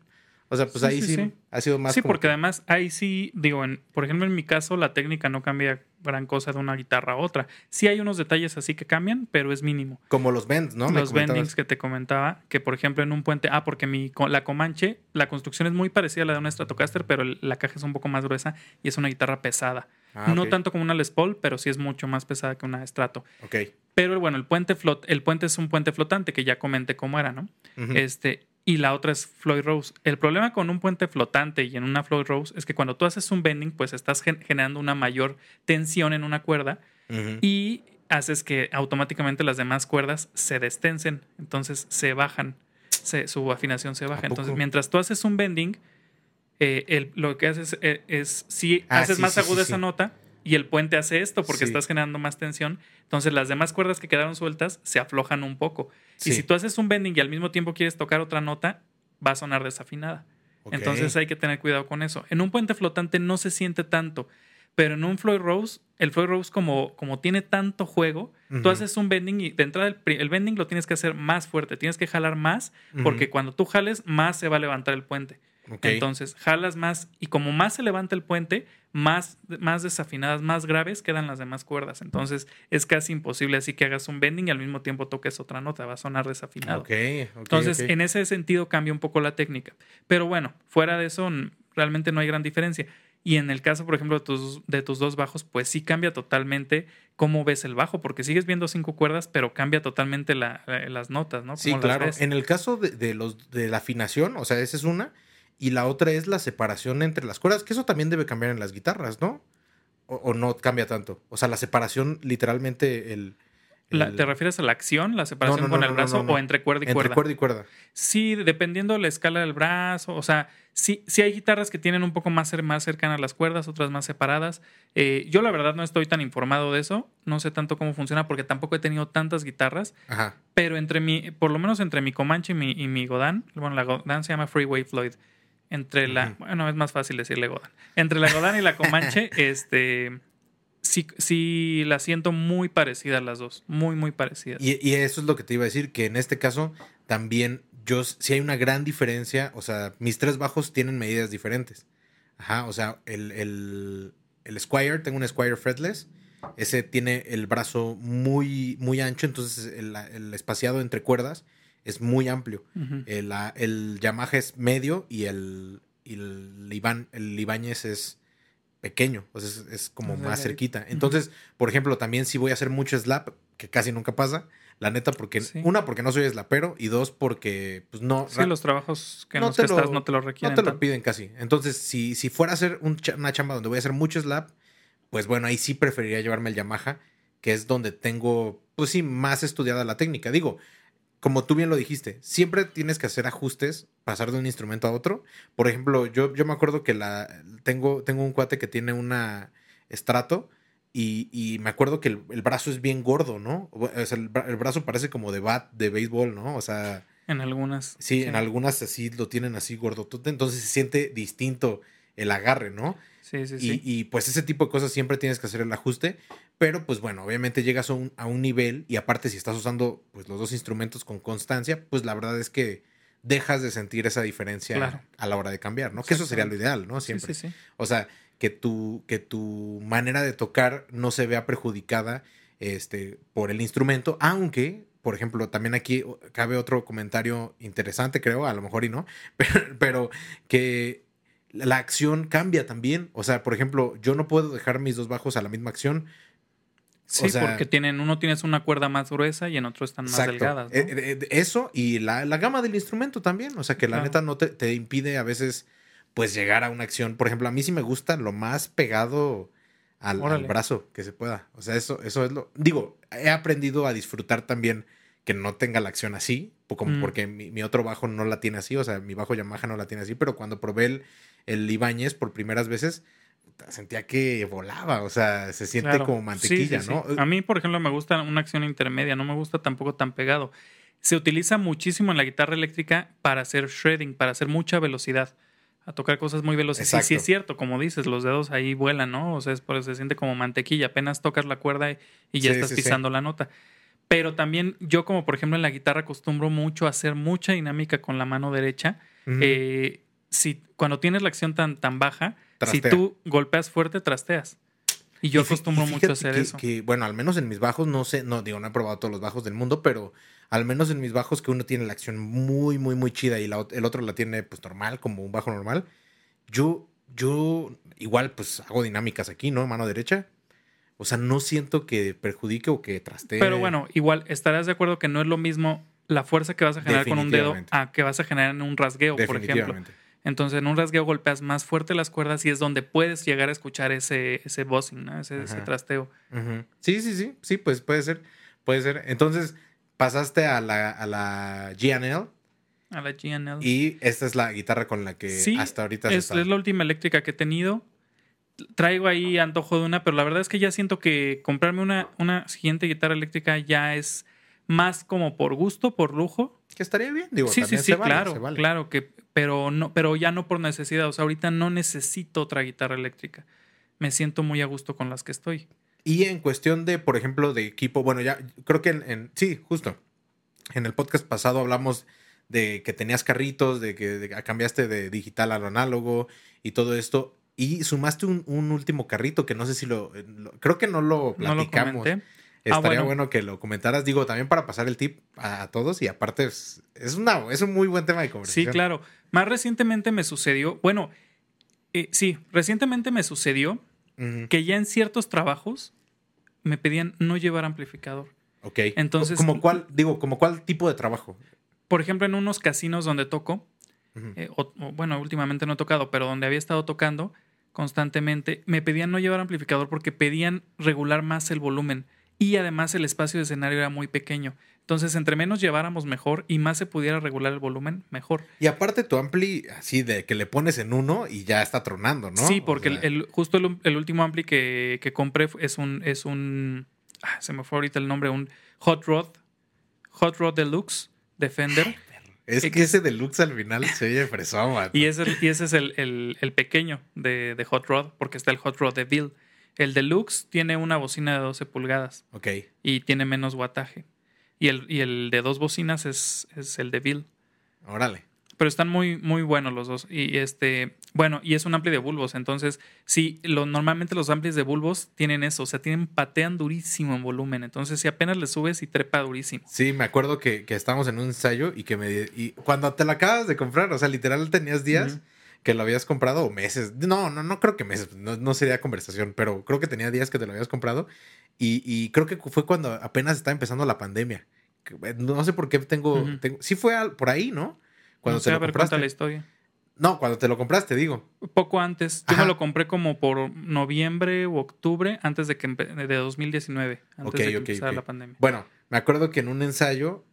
O sea, pues Sí, ahí sí, ha sido más Sí, porque que- además ahí sí, digo, en, por ejemplo, en mi caso, la técnica no cambia gran cosa de una guitarra a otra. Sí hay unos detalles así que cambian, pero es mínimo. como los bends, ¿no? Los bendings que te comentaba, que por ejemplo en un puente, ah, porque mi, la Comanche, la construcción es muy parecida a la de una Stratocaster, pero la caja es un poco más gruesa y es una guitarra pesada. Ah, No tanto como una Les Paul, pero sí es mucho más pesada que una Strato. Ok. Pero bueno, el puente, flot, el puente es un puente flotante, que ya comenté cómo era, ¿no? Este, y la otra es Floyd Rose. El problema con un puente flotante y en una Floyd Rose es que cuando tú haces un bending, pues estás gen- generando una mayor tensión en una cuerda y haces que automáticamente las demás cuerdas se destensen, entonces se bajan, se- su afinación se baja. ¿A Entonces, mientras tú haces un bending, eh, el- lo que haces eh, es, si Ah, haces sí, más sí, aguda sí, esa nota y el puente hace esto porque Sí. estás generando más tensión, entonces las demás cuerdas que quedaron sueltas se aflojan un poco. Sí. Y si tú haces un bending y al mismo tiempo quieres tocar otra nota, va a sonar desafinada. Entonces hay que tener cuidado con eso. En un puente flotante no se siente tanto, pero en un Floyd Rose, el Floyd Rose como, como tiene tanto juego, tú haces un bending y de entrada el, el bending lo tienes que hacer más fuerte, tienes que jalar más, porque cuando tú jales más se va a levantar el puente. Entonces, jalas más y como más se levanta el puente, más, más desafinadas, más graves quedan las demás cuerdas. Entonces, es casi imposible así que hagas un bending y al mismo tiempo toques otra nota, va a sonar desafinado. Entonces, en ese sentido cambia un poco la técnica. Pero bueno, fuera de eso, realmente no hay gran diferencia. Y en el caso, por ejemplo, de tus, de tus dos bajos, pues sí cambia totalmente cómo ves el bajo, porque sigues viendo cinco cuerdas, pero cambia totalmente la- la- las notas, ¿no? Sí, claro. En el caso de, de los de la afinación, o sea, esa es una. Y la otra es la separación entre las cuerdas, que eso también debe cambiar en las guitarras, ¿no? O, o no cambia tanto. O sea, la separación, literalmente, el. La- ¿Te refieres a la acción, la separación No, no, con no, el brazo o entre cuerda y entre cuerda? cuerda y cuerda. Sí, dependiendo de la escala del brazo. O sea, sí, sí hay guitarras que tienen un poco más, más cercanas las cuerdas, otras más separadas. Eh, yo la verdad no estoy tan informado de eso. No sé tanto cómo funciona porque tampoco he tenido tantas guitarras. Ajá. Pero entre mi, por lo menos entre mi Comanche y mi, y mi Godin, bueno, la Godin se llama Freeway Floyd. Entre la, bueno, es más fácil decirle Godin. Entre la Godin y la Comanche, este, sí, sí la siento muy parecida a las dos. Muy, muy parecidas. Y, y eso es lo que te iba a decir, que en este caso también yo, si hay una gran diferencia, o sea, mis tres bajos tienen medidas diferentes. Ajá, o sea, el, el, el Squire, tengo un Squire fretless, ese tiene el brazo muy, muy ancho, entonces el, el espaciado entre cuerdas es muy amplio. El, la- el Yamaha es medio y el, y el, Iban- el Ibáñez es pequeño, o sea, es, es como Más cerquita. Entonces, por ejemplo, también si voy a hacer mucho slap, que casi nunca pasa, la neta, porque Sí. una, porque no soy slapero y dos, porque pues no... Sí, los trabajos que en no los te que lo- estás no te lo requieren. no te lo tanto. piden casi. Entonces, si, si fuera a hacer un una chamba donde voy a hacer mucho slap, pues bueno, ahí sí preferiría llevarme el Yamaha, que es donde tengo, pues sí, más estudiada la técnica. Digo, como tú bien lo dijiste, siempre tienes que hacer ajustes, pasar de un instrumento a otro. Por ejemplo, yo, yo me acuerdo que la tengo, tengo un cuate que tiene una estrato y, y me acuerdo que el, el brazo es bien gordo, ¿no? O sea, el, bra- el brazo parece como de bat de béisbol, ¿no? O sea, En algunas. sí, en algunas así lo tienen así gordotote, entonces se siente distinto el agarre, ¿no? Sí, sí, Y, sí. y, pues ese tipo de cosas siempre tienes que hacer el ajuste, pero pues bueno, obviamente llegas a un, a un nivel y aparte si estás usando pues los dos instrumentos con constancia, pues la verdad es que dejas de sentir esa diferencia Claro. a la hora de cambiar, ¿no? Que eso sería lo ideal, ¿no? Sí, Siempre. sí, sí. O sea, que tu, que tu manera de tocar no se vea perjudicada este, por el instrumento, aunque, por ejemplo, también aquí cabe otro comentario interesante, creo, a lo mejor y no, pero, pero que la acción cambia también. O sea, por ejemplo, yo no puedo dejar mis dos bajos a la misma acción. Sí, O sea- porque tienen, uno tienes una cuerda más gruesa y en otro están más Exacto. delgadas. ¿no? Eh, eh, eso y la, la gama del instrumento también. O sea, que la Claro. neta no te, te impide a veces pues llegar a una acción. Por ejemplo, a mí sí me gusta lo más pegado al, brazo que se pueda. O sea, eso, eso es lo. Digo, he aprendido a disfrutar también que no tenga la acción así, como Mm. porque mi, mi otro bajo no la tiene así, o sea, mi bajo Yamaha no la tiene así, pero cuando probé el, el Ibáñez por primeras veces, sentía que volaba, o sea, se siente Claro. como Sí, mantequilla, sí, sí. ¿no? A mí, por ejemplo, me gusta una acción intermedia, no me gusta tampoco tan pegado. Se utiliza muchísimo en la guitarra eléctrica para hacer shredding, para hacer mucha velocidad, a tocar cosas muy veloces. Sí Exacto. es cierto, como dices, los dedos ahí vuelan, ¿no? O sea, es por eso se siente como mantequilla, apenas tocas la cuerda y, y ya Sí, estás sí, sí. pisando la nota. Pero también yo, como por ejemplo en la guitarra, acostumbro mucho a hacer mucha dinámica con la mano derecha. Eh, si, cuando tienes la acción tan, tan baja, si tú golpeas fuerte, trasteas. Y yo Y acostumbro y mucho a hacer que, eso. que, bueno, al menos en mis bajos, no sé, no digo, no he probado todos los bajos del mundo, pero al menos en mis bajos que uno tiene la acción muy, muy, muy chida y la el otro la tiene pues normal, como un bajo normal. Yo, yo igual pues hago dinámicas aquí, ¿no? Mano derecha. O sea, no siento que perjudique o que trastee. Pero bueno, igual estarás de acuerdo que no es lo mismo la fuerza que vas a generar con un dedo a que vas a generar en un rasgueo, por ejemplo. Entonces, en un rasgueo golpeas más fuerte las cuerdas y es donde puedes llegar a escuchar ese, ese buzzing, ¿no? ese, ese trasteo. Sí, sí, sí, sí, pues puede ser, puede ser. Entonces, pasaste a la, a la GNL A la GNL. y esta es la guitarra con la que Sí, hasta ahorita es, es la última eléctrica que he tenido. Traigo ahí antojo de una, pero la verdad es que ya siento que comprarme una, una siguiente guitarra eléctrica ya es más como por gusto, por lujo. Que estaría bien, digo, sí, sí, también sí, se vale, claro, vale. claro que, pero no, pero ya no por necesidad. O sea, ahorita no necesito otra guitarra eléctrica. Me siento muy a gusto con las que estoy. Y en cuestión de, por ejemplo, de equipo, bueno, ya creo que en, en- sí, justo. En el podcast pasado hablamos de que tenías carritos, de que de- cambiaste de digital a lo análogo y todo esto. Y sumaste un, un último carrito que no sé si lo, lo- Creo que no lo No lo platicamos. Estaría Ah, bueno. bueno. que lo comentaras, digo, también para pasar el tip a, a todos y aparte es, es, una, es un muy buen tema de Sí, conversación. claro. Más recientemente me sucedió, bueno, eh, sí, recientemente me sucedió que ya en ciertos trabajos me pedían no llevar amplificador. Ok. Entonces- ¿Como cuál, digo, como cuál tipo de trabajo? Por ejemplo, en unos casinos donde toco, eh, o- o, bueno, últimamente no he tocado, pero donde había estado tocando constantemente, me pedían no llevar amplificador porque pedían regular más el volumen y además el espacio de escenario era muy pequeño. Entonces, entre menos lleváramos mejor y más se pudiera regular el volumen, mejor. Y aparte tu ampli, así de que le pones en uno y ya está tronando, ¿no? Sí, O porque sea, el, el- justo el, el último ampli que, que compré es un, es un ah, se me fue ahorita el nombre, un Hot Rod, Hot Rod Deluxe de Fender. es que ese deluxe al final se oye fresón. Y ese, y ese es el, el- el pequeño de, de Hot Rod, porque está el Hot Rod de Bill. El Deluxe tiene una bocina de 12 pulgadas Ok. y tiene menos wattaje. Y el, y el de dos bocinas es, es el de Bill. Órale. Pero están muy, muy buenos los dos. Y este, bueno, y es un ampli de bulbos. Entonces, sí, lo, normalmente los amplis de bulbos tienen eso. O sea, tienen, patean durísimo en volumen. Entonces, si apenas le subes y trepa durísimo. Sí, me acuerdo que, que estábamos en un ensayo y que me... Y cuando te lo acabas de comprar, o sea, literal tenías días. Que lo habías comprado o meses. No, no, no creo que meses, no, no sería conversación, pero creo que tenía días que te lo habías comprado y, y creo que fue cuando apenas estaba empezando la pandemia. Eh, No sé por qué tengo... Tengo- sí fue al- por ahí, ¿no? Cuando no te lo ver, cuenta la compraste. historia. No, cuando te lo compraste, digo. Poco antes. Yo Ajá. me lo compré como por noviembre u octubre, antes de que de 2019, antes de que empezara la pandemia. Bueno, me acuerdo que en un ensayo,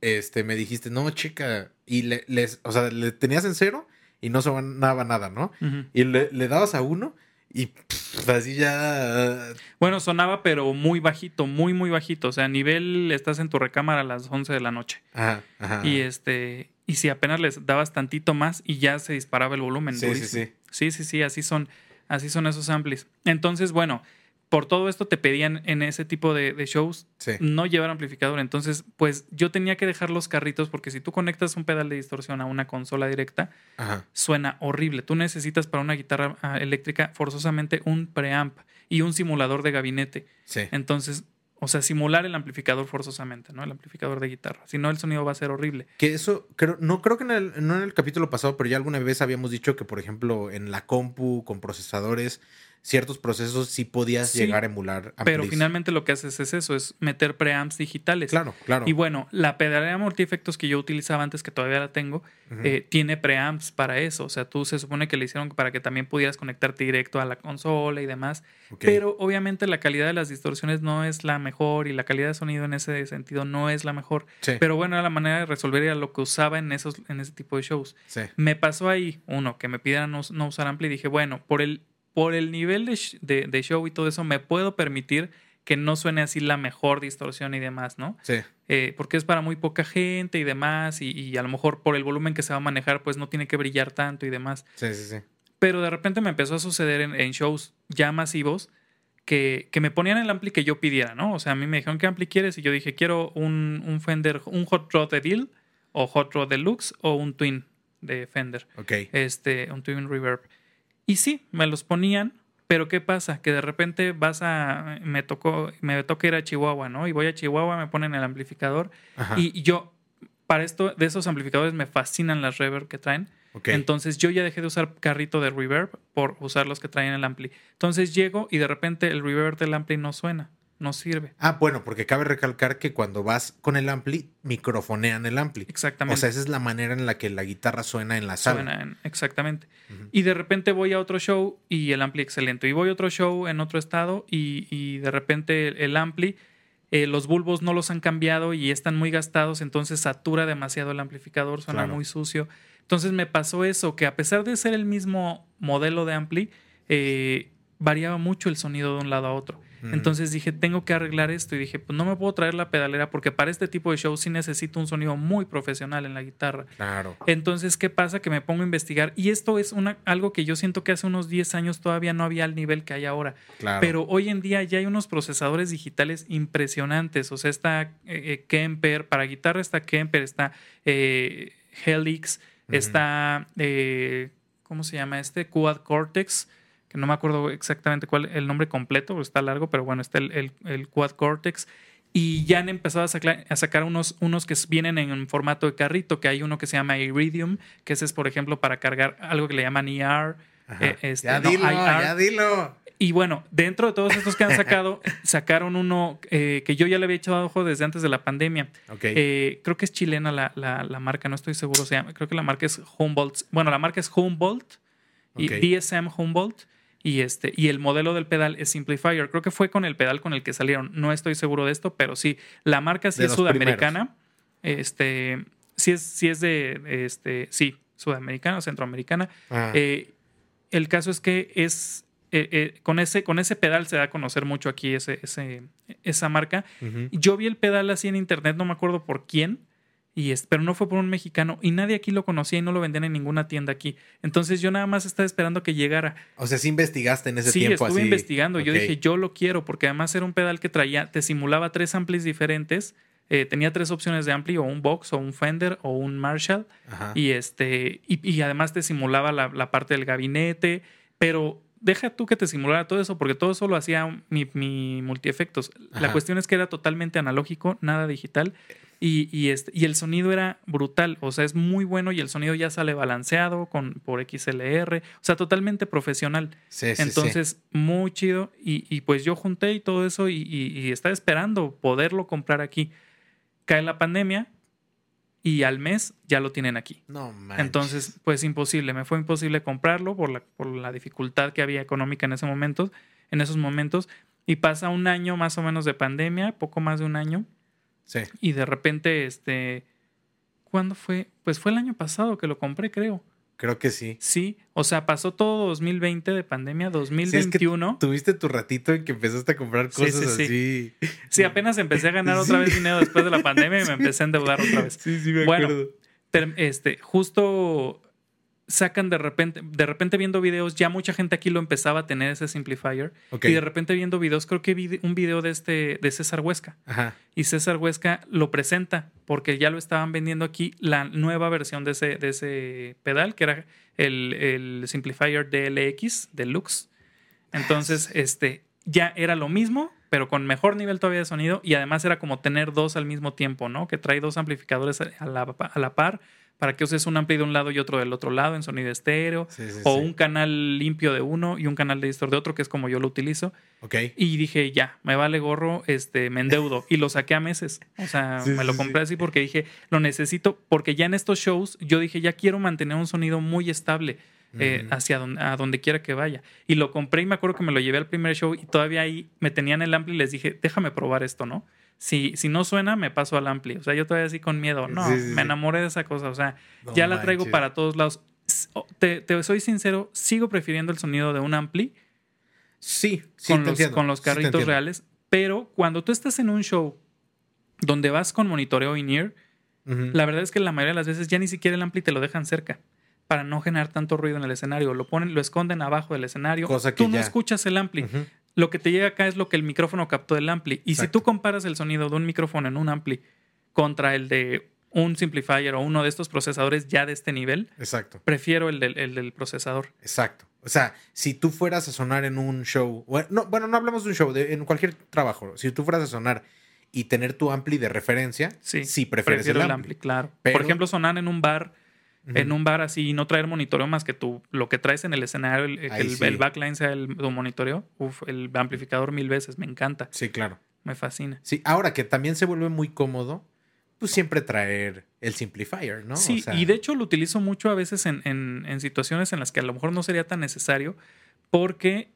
este, me dijiste, no, chica, y le, les, o sea, le tenías en cero y no sonaba nada, ¿no? Y le, le dabas a uno y pff, así ya. Bueno, sonaba, pero muy bajito, muy, muy bajito. O sea, a nivel estás en tu recámara a las 11 de la noche. Ajá, ajá. Y este, y si apenas les dabas tantito más y ya se disparaba el volumen. Sí, sí, sí. Sí, sí, sí, así son, así son esos amplis. Entonces, bueno, por todo esto te pedían en ese tipo de, de shows Sí. no llevar amplificador. Entonces, pues yo tenía que dejar los carritos porque si tú conectas un pedal de distorsión a una consola directa, Ajá. suena horrible. Tú necesitas para una guitarra ah, eléctrica forzosamente un preamp y un simulador de gabinete. Sí. Entonces, o sea, simular el amplificador forzosamente, ¿no? El amplificador de guitarra. Si no, el sonido va a ser horrible. Que eso, creo, no creo que en el, no en el capítulo pasado, pero ya alguna vez habíamos dicho que, por ejemplo, en la compu, con procesadores, ciertos procesos sí podías Sí, llegar a emular Pero amplis. finalmente lo que haces es eso, es meter preamps digitales. Claro, claro. Y bueno, la pedalera multiefectos que yo utilizaba antes, que todavía la tengo, eh, tiene preamps para eso. O sea, tú se supone que le hicieron para que también pudieras conectarte directo a la consola y demás. Pero obviamente la calidad de las distorsiones no es la mejor y la calidad de sonido en ese sentido no es la mejor. Sí, Pero bueno, era la manera de resolver era lo que usaba en, esos, en ese tipo de shows. sí. Me pasó ahí, uno, que me pidieran no, no usar ampli y dije, bueno, por el, por el nivel de, sh- de- de show y todo eso, me puedo permitir que no suene así la mejor distorsión y demás, ¿no? Sí. Eh, porque es para muy poca gente y demás, y, y a lo mejor por el volumen que se va a manejar, pues no tiene que brillar tanto y demás. Sí, sí, sí. Pero de repente me empezó a suceder en, en shows ya masivos que, que me ponían el ampli que yo pidiera, ¿no? O sea, a mí me dijeron, ¿qué ampli quieres? Y yo dije, quiero un, un Fender, un Hot Rod de Deal, o Hot Rod Deluxe, o un Twin de Fender Ok. este, un Twin Reverb. Y sí, me los ponían, pero ¿qué pasa? Que de repente vas a, me tocó, me toca ir a Chihuahua, ¿no? Y voy a Chihuahua, me ponen el amplificador Ajá. y, yo, para esto, de esos amplificadores me fascinan las reverb que traen. Entonces yo ya dejé de usar carrito de reverb por usar los que traen el ampli. Entonces llego y de repente el reverb del ampli no suena, no sirve. Ah, bueno, porque cabe recalcar que cuando vas con el ampli, microfonean el ampli. Exactamente. O sea, esa es la manera en la que la guitarra suena en la sala. Suena en- exactamente. Y de repente voy a otro show y el ampli excelente. Y voy a otro show en otro estado y, y de repente el, el ampli, eh, los bulbos no los han cambiado y están muy gastados, entonces satura demasiado el amplificador, suena Claro. muy sucio. Entonces me pasó eso, que a pesar de ser el mismo modelo de ampli, eh, variaba mucho el sonido de un lado a otro. Entonces dije, tengo que arreglar esto. Y dije, pues no me puedo traer la pedalera porque para este tipo de show sí necesito un sonido muy profesional en la guitarra. Claro. Entonces, ¿qué pasa? Que me pongo a investigar. Y esto es una, algo que yo siento que hace unos 10 años todavía no había al nivel que hay ahora. Claro. Pero hoy en día ya hay unos procesadores digitales impresionantes. O sea, está eh, eh, Kemper, para guitarra está Kemper, está eh, Helix, está, eh, ¿cómo se llama este? Quad Cortex, que no me acuerdo exactamente cuál el nombre completo, está largo, pero bueno, está el, el- el Quad Cortex. Y ya han empezado a sacar, a sacar unos, unos que vienen en formato de carrito, que hay uno que se llama Iridium, que ese es, por ejemplo, para cargar algo que le llaman ER. Eh, este, ya no, dilo, IR. ya dilo. Y bueno, dentro de todos estos que han sacado, sacaron uno eh, que yo ya le había echado ojo desde antes de la pandemia. Eh, creo que es chilena la, la- la marca, no estoy seguro. Se llama, creo que la marca es Humboldt. Bueno, la marca es Humboldt y. DSM Humboldt. Y, este, y el modelo del pedal es Simplifier. Creo que fue con el pedal con el que salieron. No estoy seguro de esto, pero sí, la marca sí De es sudamericana. Este, sí es, sí es de, este, sí, sudamericana, centroamericana. Ajá. Eh, el caso es que es eh, eh, con, ese, con ese pedal se da a conocer mucho aquí ese, ese- esa marca. Yo vi el pedal así en internet, no me acuerdo por quién, y es, pero no fue por un mexicano y nadie aquí lo conocía y no lo vendían en ninguna tienda aquí. Entonces yo nada más estaba esperando que llegara. O sea, sí investigaste en ese sí, tiempo estuve así. investigando. Yo dije, yo lo quiero porque además era un pedal que traía, te simulaba tres amplis diferentes. eh, tenía tres opciones de ampli, o un Box, o un Fender, o un Marshall. Ajá. Y este, y, y además te simulaba la, la parte del gabinete, pero deja tú que te simulara todo eso, porque todo eso lo hacía mi, mi multiefectos. La cuestión es que era totalmente analógico, nada digital. Y, y, este, y el sonido era brutal, o sea, es muy bueno y el sonido ya sale balanceado con, por XLR, o sea, totalmente profesional. Sí, sí, sí. Entonces, muy chido. Y, y pues yo junté y todo eso y, y- y estaba esperando poderlo comprar aquí. Cae la pandemia y al mes ya lo tienen aquí. No manches. Entonces, pues imposible, me fue imposible comprarlo por la, por la dificultad que había económica en ese momento, en esos momentos. Y pasa un año más o menos de pandemia, poco más de un año, Sí. y de repente, este, ¿cuándo fue? Pues fue el año pasado que lo compré, creo. Creo que sí. Sí, o sea, pasó todo 2020 de pandemia, Sí, es que 2021. tuviste tu ratito en que empezaste a comprar cosas sí, sí. así. Sí, apenas empecé a ganar otra vez dinero después de la pandemia y me empecé a endeudar otra vez. Sí, sí, me Bueno, acuerdo. ter- este, justo sacan de repente, de repente viendo videos, ya mucha gente aquí lo empezaba a tener ese simplifier. Y de repente viendo videos, creo que vi un video de este, de César Huesca. Ajá. Y César Huesca lo presenta porque ya lo estaban vendiendo aquí la nueva versión de ese, de ese pedal, que era el, el Simplifier DLX Deluxe. Entonces, este, ya era lo mismo, pero con mejor nivel todavía de sonido. Y además era como tener dos al mismo tiempo, ¿no? Que trae dos amplificadores a la, a la par para que uses un ampli de un lado y otro del otro lado en sonido estéreo. Sí, sí, o sí. un canal limpio de uno y un canal de distor de otro, que es como yo lo utilizo. Ok. Y dije, ya, me vale gorro, este, me endeudo. Y lo saqué a meses. O sea, me lo compré así porque dije, lo necesito, porque ya en estos shows yo dije, ya quiero mantener un sonido muy estable eh, hacia donde, a donde quiera que vaya. Y lo compré y me acuerdo que me lo llevé al primer show y todavía ahí me tenían el ampli y les dije, déjame probar esto, ¿no? Si, si no suena, me paso al ampli. O sea, yo todavía así con miedo. No, Sí, sí, me enamoré de esa cosa. O sea, No ya la traigo para todos lados. Te, te soy sincero, sigo prefiriendo el sonido de un ampli Sí, sí, con, los, entiendo. con los carritos reales. Pero cuando tú estás en un show donde vas con monitoreo in-ear, la verdad es que la mayoría de las veces ya ni siquiera el ampli te lo dejan cerca para no generar tanto ruido en el escenario. Lo ponen, lo esconden abajo del escenario. Cosa que tú no escuchas el ampli. Lo que te llega acá es lo que el micrófono captó del ampli. Y si tú comparas el sonido de un micrófono en un ampli contra el de un simplifier o uno de estos procesadores ya de este nivel, Exacto, prefiero el del, el del procesador. exacto. O sea, si tú fueras a sonar en un show, bueno, no, bueno, no hablamos de un show, de- en cualquier trabajo, si tú fueras a sonar y tener tu ampli de referencia, Sí, sí prefieres prefiero el el ampli. ampli, claro. Pero- Por ejemplo, sonar en un bar, En un bar así y no traer monitoreo más que tú, lo que traes en el escenario, el, el, sí. el backline sea el, tu monitoreo, uf, el amplificador mil veces, me encanta, Sí, claro. me fascina. Sí, ahora que también se vuelve muy cómodo, pues siempre traer el simplifier, ¿no? Sí, O sea, y de hecho lo utilizo mucho a veces en, en- en situaciones en las que a lo mejor no sería tan necesario, porque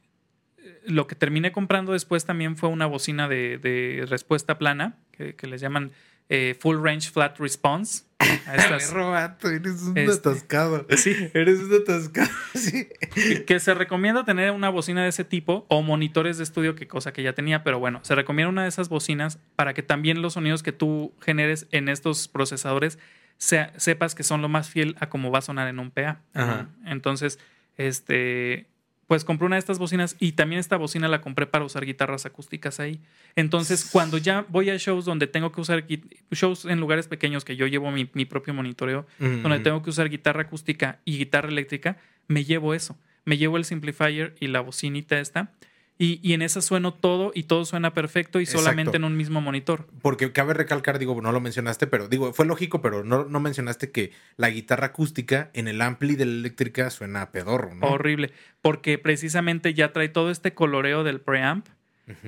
eh, lo que terminé comprando después también fue una bocina de, de respuesta plana, que, que les llaman eh, Full Range Flat Response. A estas- Perro, vato, eres un Este, atascado. sí. Eres un atascado. Sí. que- que se recomienda tener una bocina de ese tipo o monitores de estudio, que cosa que ya tenía, pero bueno, se recomienda una de esas bocinas para que también los sonidos que tú generes en estos procesadores sea- sepas que son lo más fiel a cómo va a sonar en un PA. Ajá. Entonces, este, pues compré una de estas bocinas y también esta bocina la compré para usar guitarras acústicas ahí. Entonces, cuando ya voy a shows donde tengo que usar shows en lugares pequeños que yo llevo mi, mi propio monitoreo, Ujú. donde tengo que usar guitarra acústica y guitarra eléctrica, me llevo eso. Me llevo el simplifier y la bocinita esta. Y, y en esa sueno todo y todo suena perfecto y Exacto. solamente en un mismo monitor. Porque cabe recalcar, digo, no lo mencionaste, pero digo, fue lógico, pero no, no mencionaste que la guitarra acústica en el ampli de la eléctrica suena a pedorro, ¿no? Horrible. Porque precisamente ya trae todo este coloreo del preamp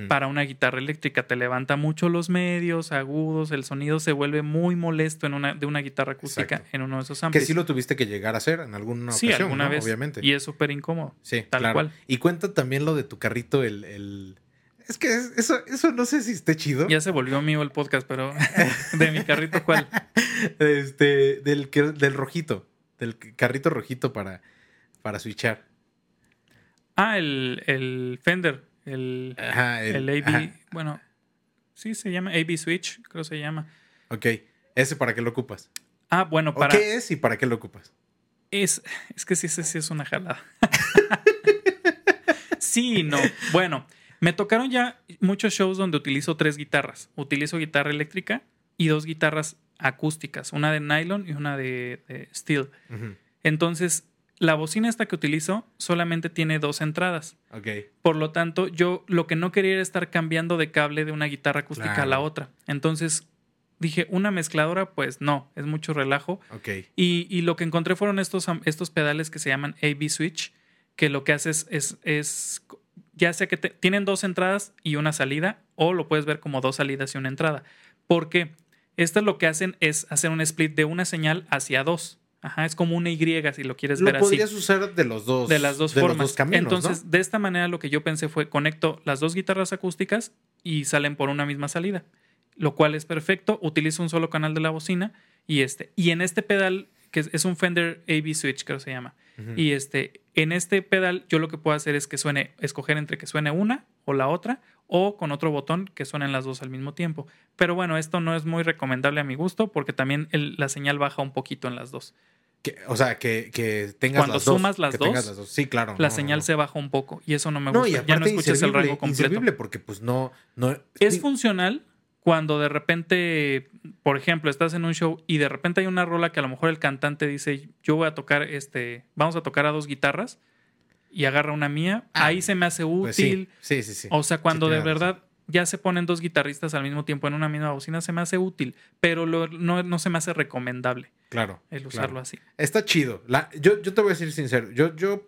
Para una guitarra eléctrica. Te levanta mucho los medios, agudos, el sonido se vuelve muy molesto en una, de una guitarra acústica Exacto. en uno de esos Que amplis. sí lo tuviste que llegar a hacer en alguna Sí, ocasión, alguna ¿no? vez. Obviamente. Y es súper incómodo. Sí, tal claro. cual. Y cuenta también lo de tu carrito, el... el- Es que es- eso, eso no sé si esté chido. Ya se volvió mío el podcast, pero de mi carrito, ¿cuál? Este, del, que- del rojito, del carrito rojito para, para switchar. Ah, el, el Fender, el, Ajá, el, AB. ajá. Bueno, sí se llama AB Switch, creo se llama. Ok, ese para qué lo ocupas. Ah, bueno, ¿O para. qué es y para qué lo ocupas? Es, es que sí, sí, sí es una jalada. sí, y no. Bueno, me tocaron ya muchos shows donde utilizo tres guitarras. Utilizo guitarra eléctrica y dos guitarras acústicas, una de nylon y una de, de steel. Entonces, la bocina esta que utilizo solamente tiene dos entradas. Ok, Por lo tanto, yo lo que no quería era estar cambiando de cable de una guitarra acústica a la otra. Entonces, dije, una mezcladora, pues no, es mucho relajo. ok. Y, y lo que encontré fueron estos, estos pedales que se llaman AB Switch, que lo que hace es, es, ya sea que te- tienen dos entradas y una salida, o lo puedes ver como dos salidas y una entrada. Porque esto lo que hacen es hacer un split de una señal hacia dos. Ajá, es como una Y si lo quieres Lo ver así. podrías usar de los dos. De las dos de los formas. dos caminos, Entonces, ¿no? de esta manera lo que yo pensé fue conecto las dos guitarras acústicas y salen por una misma salida, lo cual es perfecto. Utilizo un solo canal de la bocina y este y en este pedal que es, es un Fender AB Switch creo que se llama. Y este en este pedal yo lo que puedo hacer es que suene escoger entre que suene una o la otra o con otro botón que suenen las dos al mismo tiempo. Pero bueno, esto no es muy recomendable a mi gusto porque también el- la señal baja un poquito en las dos. Que- o sea, que, que tengas Cuando las dos. sumas las que tengas dos, las dos. Sí, claro. La no, señal no. se baja un poco y eso no me No, gusta. y ya no escuchas el rango completo. porque pues no... no Es funcional cuando de repente, por ejemplo, estás en un show y de repente hay una rola que a lo mejor el cantante dice, yo voy a tocar este, vamos a tocar a dos guitarras y agarra una mía, Ah, ahí se me hace pues, útil. sí, sí, sí, sí. O sea, cuando de razón. verdad ya se ponen dos guitarristas al mismo tiempo en una misma bocina, se me hace útil, pero lo- no, no se me hace recomendable Claro. el claro. usarlo así. Está chido. La- yo, yo te voy a decir sincero. Yo, yo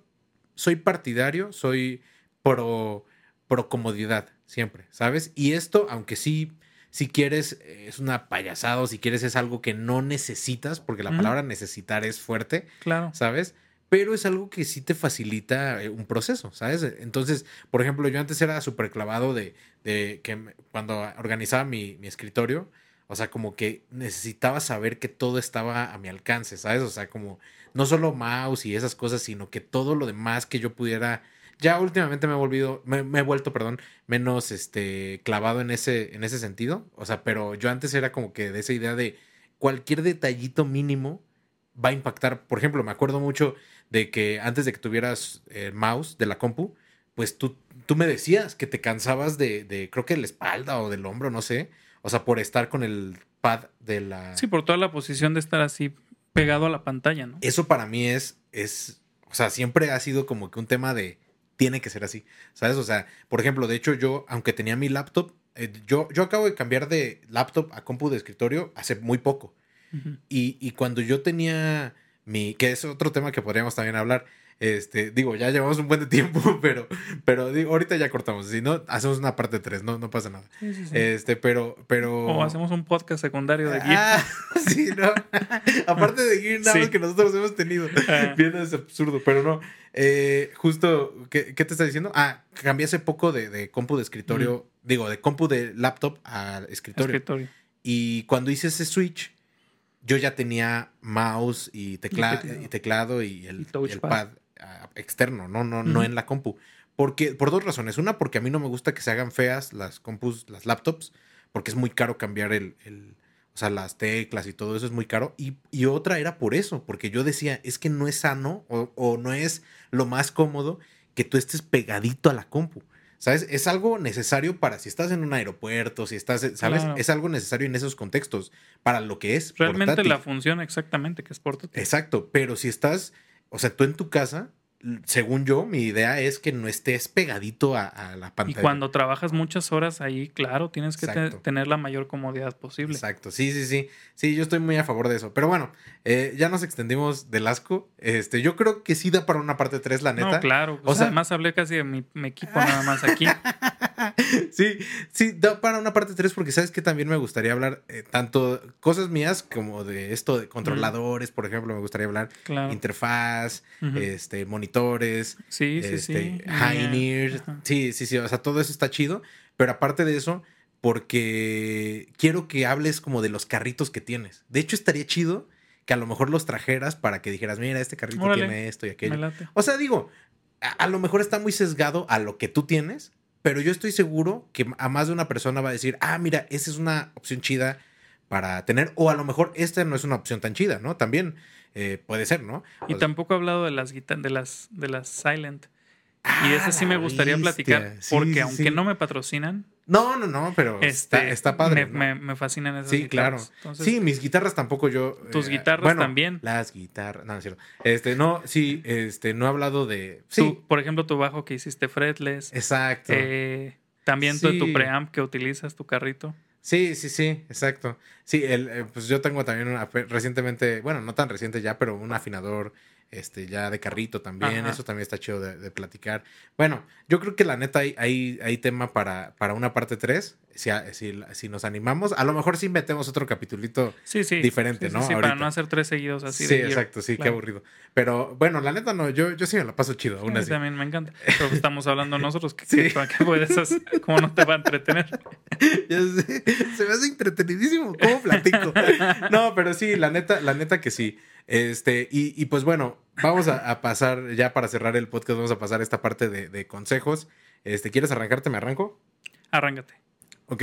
soy partidario, soy pro, pro comodidad, siempre, ¿sabes? Y esto, aunque sí, si quieres, eh, es una payasada, o si quieres es algo que no necesitas, porque la palabra necesitar es fuerte, Claro. ¿sabes? Pero es algo que sí te facilita eh, un proceso, ¿sabes? Entonces, por ejemplo, yo antes era súper clavado de, de que cuando organizaba mi, mi escritorio, o sea, como que necesitaba saber que todo estaba a mi alcance, ¿sabes? O sea, como no solo mouse y esas cosas, sino que todo lo demás que yo pudiera. Ya últimamente me he volvido, me, me he vuelto, perdón, menos este clavado en ese, en ese sentido. O sea, pero yo antes era como que de esa idea de cualquier detallito mínimo va a impactar. Por ejemplo, me acuerdo mucho de que antes de que tuvieras el mouse de la compu, pues tú, tú me decías que te cansabas de, de, creo que de la espalda o del hombro, no sé. O sea, por estar con el pad de la... Sí, por toda la posición de estar así pegado a la pantalla, ¿no? Eso para mí es, es, o sea, siempre ha sido como que un tema de, tiene que ser así, ¿sabes? O sea, por ejemplo, de hecho yo, aunque tenía mi laptop, eh, yo, yo acabo de cambiar de laptop a compu de escritorio hace muy poco. Y, y cuando yo tenía mi, que es otro tema que podríamos también hablar, este, digo, ya llevamos un buen de tiempo, pero, pero digo, ahorita ya cortamos, si no, hacemos una parte 3, no, no pasa nada. Sí, sí, sí. Este, pero, pero... O hacemos un podcast secundario de Gear. Ah, sí, no. Aparte de Gear, nada más que nosotros hemos tenido. Ah. Viendo ese absurdo, pero no. Eh, justo, ¿qué, qué te está diciendo? Ah, cambié hace poco de, de compu de escritorio, digo, de compu de laptop a escritorio. Escritorio. Y cuando hice ese switch, yo ya tenía mouse y, tecla- teclado. y teclado y el, Y touchpad. el pad ah, externo, no, no, no en la compu. Porque, por dos razones. Una, porque a mí no me gusta que se hagan feas las compus, las laptops, porque es muy caro cambiar el, el- o sea, las teclas y todo eso es muy caro. Y, y otra era por eso, porque yo decía, es que no es sano o, o no es lo más cómodo que tú estés pegadito a la compu. ¿Sabes? Es algo necesario para si estás en un aeropuerto, si estás, ¿sabes? Claro. Es algo necesario en esos contextos para lo que es. Realmente portátil. la función exactamente que es portátil. Exacto, pero si estás, o sea, tú en tu casa, según yo, mi idea es que no estés pegadito a, a la Y pantalla. cuando trabajas muchas horas ahí, claro, tienes que te- tener la mayor comodidad posible. Exacto, sí, sí, sí. Sí, yo estoy muy a favor de eso. Pero bueno, eh, ya nos extendimos del asco. Este, yo creo que sí da para una parte 3, la neta. No, claro. O O sea- además hablé casi de mi, mi equipo nada más aquí. Sí, sí, da para una parte 3 porque sabes que también me gustaría hablar eh, tanto cosas mías como de esto de controladores, por ejemplo, me gustaría hablar Claro. interfaz, este, monitores, Sí, sí, este, sí. high ear. ajá. Sí, sí, sí. O sea, todo eso está chido. Pero aparte de eso, porque quiero que hables como de los carritos que tienes. De hecho, estaría chido que a lo mejor los trajeras para que dijeras, mira, este carrito Órale, tiene esto y aquello. O sea, digo, a, a lo mejor está muy sesgado a lo que tú tienes, pero yo estoy seguro que a más de una persona va a decir, ah, mira, esa es una opción chida para tener, o a lo mejor esta no es una opción tan chida, ¿no? También eh, puede ser, ¿no? Y tampoco he hablado de las de las, de las Silent. Y ah, esas sí me gustaría bestia. platicar. Sí, porque sí, aunque sí. no me patrocinan, No, no, no, pero este, está, está padre. Me, ¿no? me- me fascinan esas Sí, claro. Entonces, sí, mis guitarras tampoco yo. Tus eh, guitarras también. Las guitarras. No, no es cierto. Este, no, sí, este, no he hablado de. tú, Sí, por ejemplo, tu bajo que hiciste fretless. exacto. eh, también tu, tu preamp que utilizas, tu carrito. Sí, sí, sí, exacto. Sí, el, eh, pues yo tengo también una, recientemente, bueno, no tan reciente ya, pero un afinador este, ya de carrito también. Ajá. Eso también está chido de, de platicar. Bueno, yo creo que la neta hay, hay, hay tema para, para una parte 3. Si, si, si nos animamos, a lo mejor sí metemos otro capitulito Sí, sí. Diferente, Sí, ¿no? Sí, para Ahorita. no hacer tres seguidos así sí, de exacto, sí, qué aburrido. Pero bueno, la neta no, yo, yo sí me la paso chido, aún así. también me encanta. Pero estamos hablando nosotros. que Sí. ¿Para qué puedes hacer? ¿Cómo no te va a entretener? Sé, se me hace entretenidísimo, ¿cómo platico? No, pero sí, la neta, la neta que sí. Este, y, y pues bueno, vamos a, a pasar, ya para cerrar el podcast, vamos a pasar esta parte de, de consejos. Este, ¿quieres arrancarte? ¿Me arranco? Arráncate. Ok.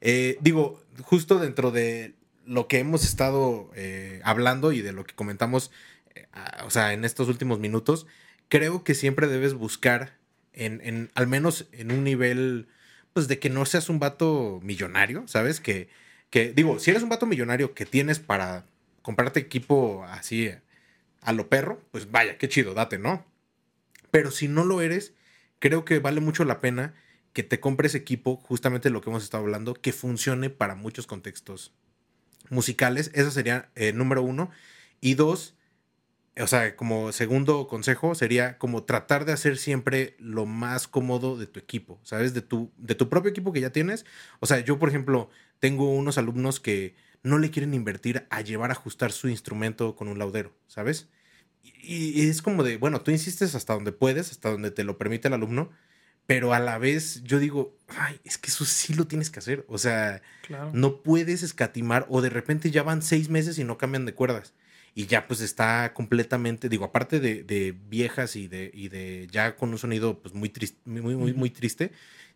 Eh, digo, justo dentro de lo que hemos estado eh, hablando y de lo que comentamos, eh, a- o sea, en estos últimos minutos, creo que siempre debes buscar en, en al menos en un nivel, pues de que no seas un vato millonario, ¿sabes? Que, que digo, si eres un vato millonario que tienes para comprarte equipo así eh, a lo perro, pues vaya, qué chido, date, ¿no? Pero si no lo eres, creo que vale mucho la pena que te compres equipo, justamente lo que hemos estado hablando, que funcione para muchos contextos musicales. Eso sería eh, número uno. Y dos, o sea, como segundo consejo, sería como tratar de hacer siempre lo más cómodo de tu equipo, ¿sabes? De tu, de tu propio equipo que ya tienes. O sea, yo, por ejemplo, tengo unos alumnos que no le quieren invertir a llevar a ajustar su instrumento con un laudero, ¿sabes? Y, y es como de, bueno, tú insistes hasta donde puedes, hasta donde te lo permite el alumno, pero a la vez yo digo, ay, es que eso sí lo tienes que hacer. O sea, Claro. no puedes escatimar o de repente ya van seis meses y no cambian de cuerdas. Y ya pues está completamente, digo, aparte de, de viejas y de, y de ya con un sonido pues muy triste, muy, muy, muy triste,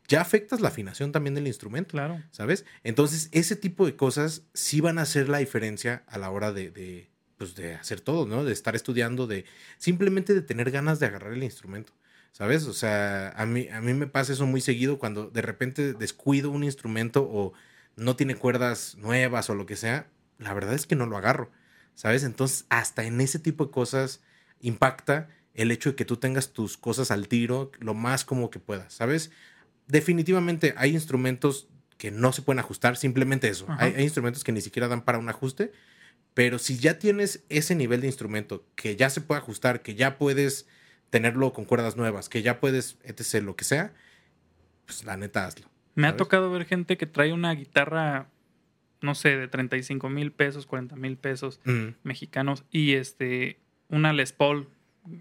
ya afectas la afinación también del instrumento. Claro. ¿sabes? Entonces, ese tipo de cosas sí van a hacer la diferencia a la hora de, de, pues, de hacer todo, ¿no? De estar estudiando, de simplemente de tener ganas de agarrar el instrumento, ¿sabes? O sea, a mí, a mí me pasa eso muy seguido cuando de repente descuido un instrumento o no tiene cuerdas nuevas o lo que sea, la verdad es que no lo agarro, ¿sabes? Entonces, hasta en ese tipo de cosas impacta el hecho de que tú tengas tus cosas al tiro lo más como que puedas, ¿sabes? Definitivamente hay instrumentos que no se pueden ajustar, simplemente eso. Hay, hay instrumentos que ni siquiera dan para un ajuste, pero si ya tienes ese nivel de instrumento que ya se puede ajustar, que ya puedes tenerlo con cuerdas nuevas, que ya puedes, etc., lo que sea, pues la neta hazlo. Me ha tocado ver gente que trae una guitarra, no sé, de 35 mil pesos, 40 mil pesos Mm, mexicanos y este, una Les Paul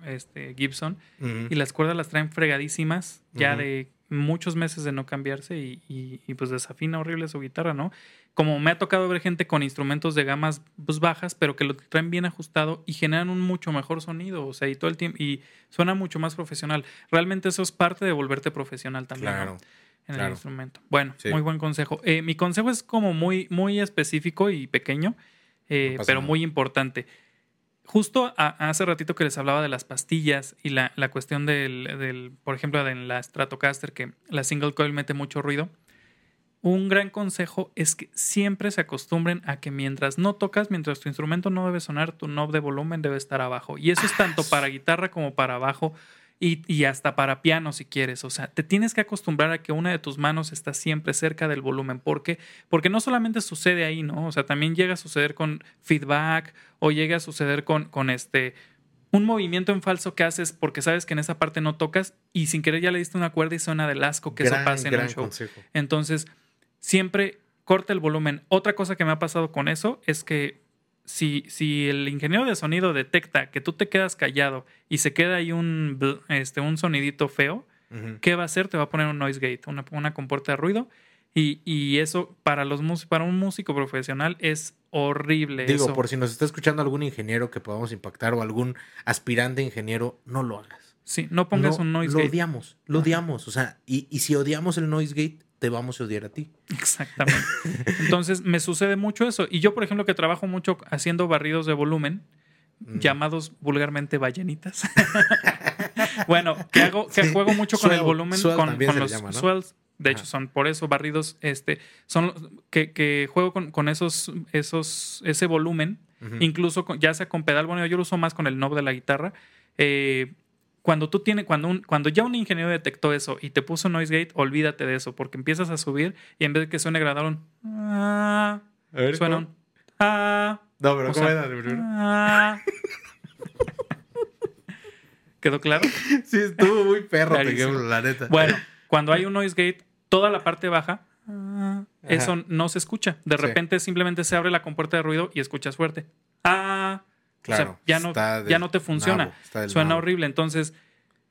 este, Gibson mm, y las cuerdas las traen fregadísimas ya de muchos meses de no cambiarse y, y- y, pues desafina horrible su guitarra, ¿no? Como me ha tocado ver gente con instrumentos de gamas pues, bajas, pero que lo traen bien ajustado y generan un mucho mejor sonido, o sea, y todo el tiempo, y suena mucho más profesional. Realmente eso es parte de volverte profesional también. en Claro. el instrumento. Bueno, Sí. muy buen consejo. Eh, mi consejo es como muy, muy específico y pequeño, eh, No pero nada. muy importante. Justo a- hace ratito que les hablaba de las pastillas y la, la cuestión del, del, por ejemplo, en la Stratocaster, que la single coil mete mucho ruido. Un gran consejo es que siempre se acostumbren a que mientras no tocas, mientras tu instrumento no debe sonar, tu knob de volumen debe estar abajo. Y eso es tanto para guitarra como para bajo y, y hasta para piano si quieres. O sea, te tienes que acostumbrar a que una de tus manos está siempre cerca del volumen. ¿Por qué? Porque no solamente sucede ahí, ¿no? O sea, también llega a suceder con feedback o llega a suceder con, con este un movimiento en falso que haces porque sabes que en esa parte no tocas y sin querer ya le diste una cuerda y suena del asco que eso Gran, pase en un show. consejo. Entonces, siempre corta el volumen. Otra cosa que me ha pasado con eso es que si, si el ingeniero de sonido detecta que tú te quedas callado y se queda ahí un, este, un sonidito feo. ¿qué va a hacer? Te va a poner un noise gate, una, una compuerta de ruido. Y, y eso para, los, para un músico profesional es horrible. Digo, eso. por si nos está escuchando algún ingeniero que podamos impactar o algún aspirante ingeniero, no lo hagas. Sí, no pongas No, un noise lo gate. odiamos, lo odiamos. O sea, y, y si odiamos el noise gate, te vamos a odiar a ti. Exactamente. Entonces, me sucede mucho eso. Y yo, por ejemplo, que trabajo mucho haciendo barridos de volumen, Mm. llamados vulgarmente ballenitas. bueno, que hago, que Sí. juego mucho con el volumen, con, los llama, ¿no? swells. De hecho, son por eso barridos, este, son que, que juego con, con esos, esos, ese volumen, incluso con- ya sea con pedal, bueno, yo lo uso más con el knob de la guitarra. Eh, cuando tú tienes, cuando, un, cuando ya un ingeniero detectó eso y te puso noise gate, olvídate de eso, porque empiezas a subir y en vez de que suene agradable un ah, A ver, suena ¿cómo? un ah, No, pero ¿cómo sea, era? Ah. ¿Quedó claro? Sí, estuvo muy perro, ejemplo, la neta. Bueno, cuando hay un noise gate, toda la parte baja, ah, eso no se escucha. De Sí. repente simplemente se abre la compuerta de ruido y escuchas fuerte. Ah, o sea, Claro, ya no, del ya no te funciona. nabo, Suena nabo. horrible. Entonces,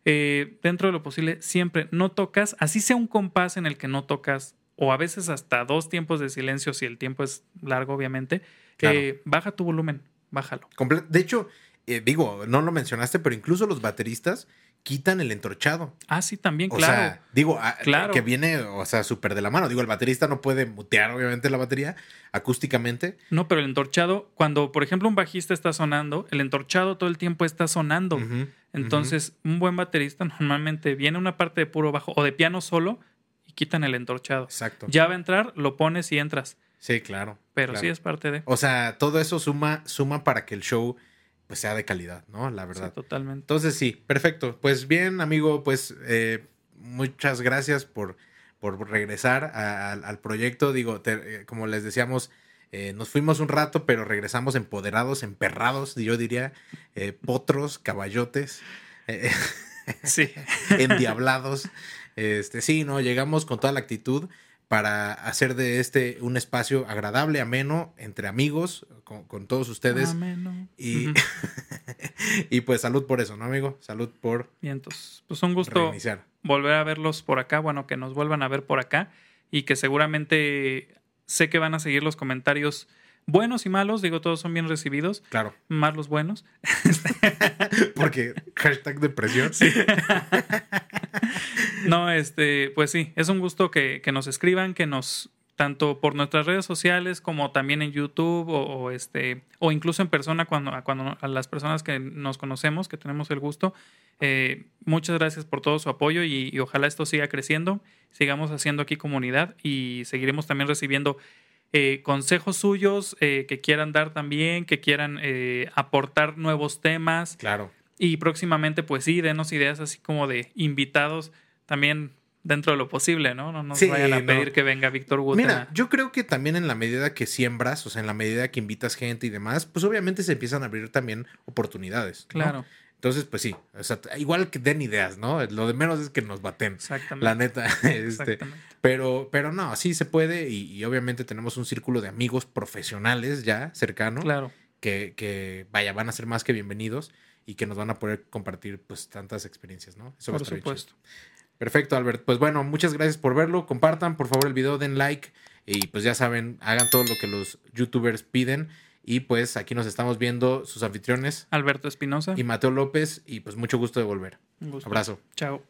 eh, dentro de lo posible, siempre no tocas, así sea un compás en el que no tocas, o a veces hasta dos tiempos de silencio, si el tiempo es largo, obviamente, Claro. eh, baja tu volumen, bájalo. De hecho, eh, digo, no lo mencionaste, pero incluso los bateristas quitan el entorchado. Ah, sí, también, O claro. sea, digo, Claro. que viene, o sea, súper de la mano. Digo, el baterista no puede mutear, obviamente, la batería acústicamente. No, pero el entorchado, cuando por ejemplo un bajista está sonando, el entorchado todo el tiempo está sonando. Entonces, un buen baterista normalmente viene una parte de puro bajo o de piano solo y quitan el entorchado. Exacto. Ya va a entrar, lo pones y entras. Sí, claro. Pero claro. sí es parte de. O sea, todo eso suma, suma para que el show pues sea de calidad, ¿no? La Sí, verdad. totalmente. Entonces sí, perfecto. Pues bien, amigo, pues eh, muchas gracias por, por regresar a- al- al proyecto. Digo, te- eh, como les decíamos, eh, nos fuimos un rato, pero regresamos empoderados, emperrados, yo diría, eh, potros, caballotes, Sí. endiablados. Este, sí, no, llegamos con toda la actitud para hacer de este un espacio agradable, ameno, entre amigos, con, con todos ustedes. Ameno. Y, y pues salud por eso, ¿no, amigo? Salud por Bien, entonces, pues un gusto reiniciar. volver a verlos por acá, bueno, que nos vuelvan a ver por acá y que seguramente sé que van a seguir los comentarios buenos y malos, digo, todos son bien recibidos, Claro, más los buenos. porque hashtag depresión. No, este, pues sí, es un gusto que, que nos escriban, que nos, tanto por nuestras redes sociales como también en YouTube o, este, o incluso en persona cuando, cuando a las personas que nos conocemos, que tenemos el gusto. Eh, muchas gracias por todo su apoyo y, y ojalá esto siga creciendo, sigamos haciendo aquí comunidad y seguiremos también recibiendo eh, consejos suyos eh, que quieran dar también, que quieran eh, aportar nuevos temas. Claro. Y próximamente, pues sí, denos ideas así como de invitados también dentro de lo posible, ¿no? No nos Sí, vayan a no. pedir que venga Víctor Wood. Mira, yo creo que también en la medida que siembras, o sea, en la medida que invitas gente y demás, pues obviamente se empiezan a abrir también oportunidades. ¿no? Claro, Entonces, pues sí, o sea, igual que den ideas, ¿no? Lo de menos es que nos baten. exactamente. La neta, este, exactamente. pero, pero no, sí se puede y, y obviamente tenemos un círculo de amigos profesionales ya cercano Claro. que, que, vaya, van a ser más que bienvenidos y que nos van a poder compartir pues tantas experiencias, ¿no? Eso va a Por supuesto. Perfecto, Albert. Pues bueno, muchas gracias por verlo. Compartan, por favor, el video, den like y pues ya saben, hagan todo lo que los youtubers piden. Y pues aquí nos estamos viendo sus anfitriones Alberto Espinosa. y Mateo López y pues mucho gusto de volver. Un gusto. Abrazo. Chao.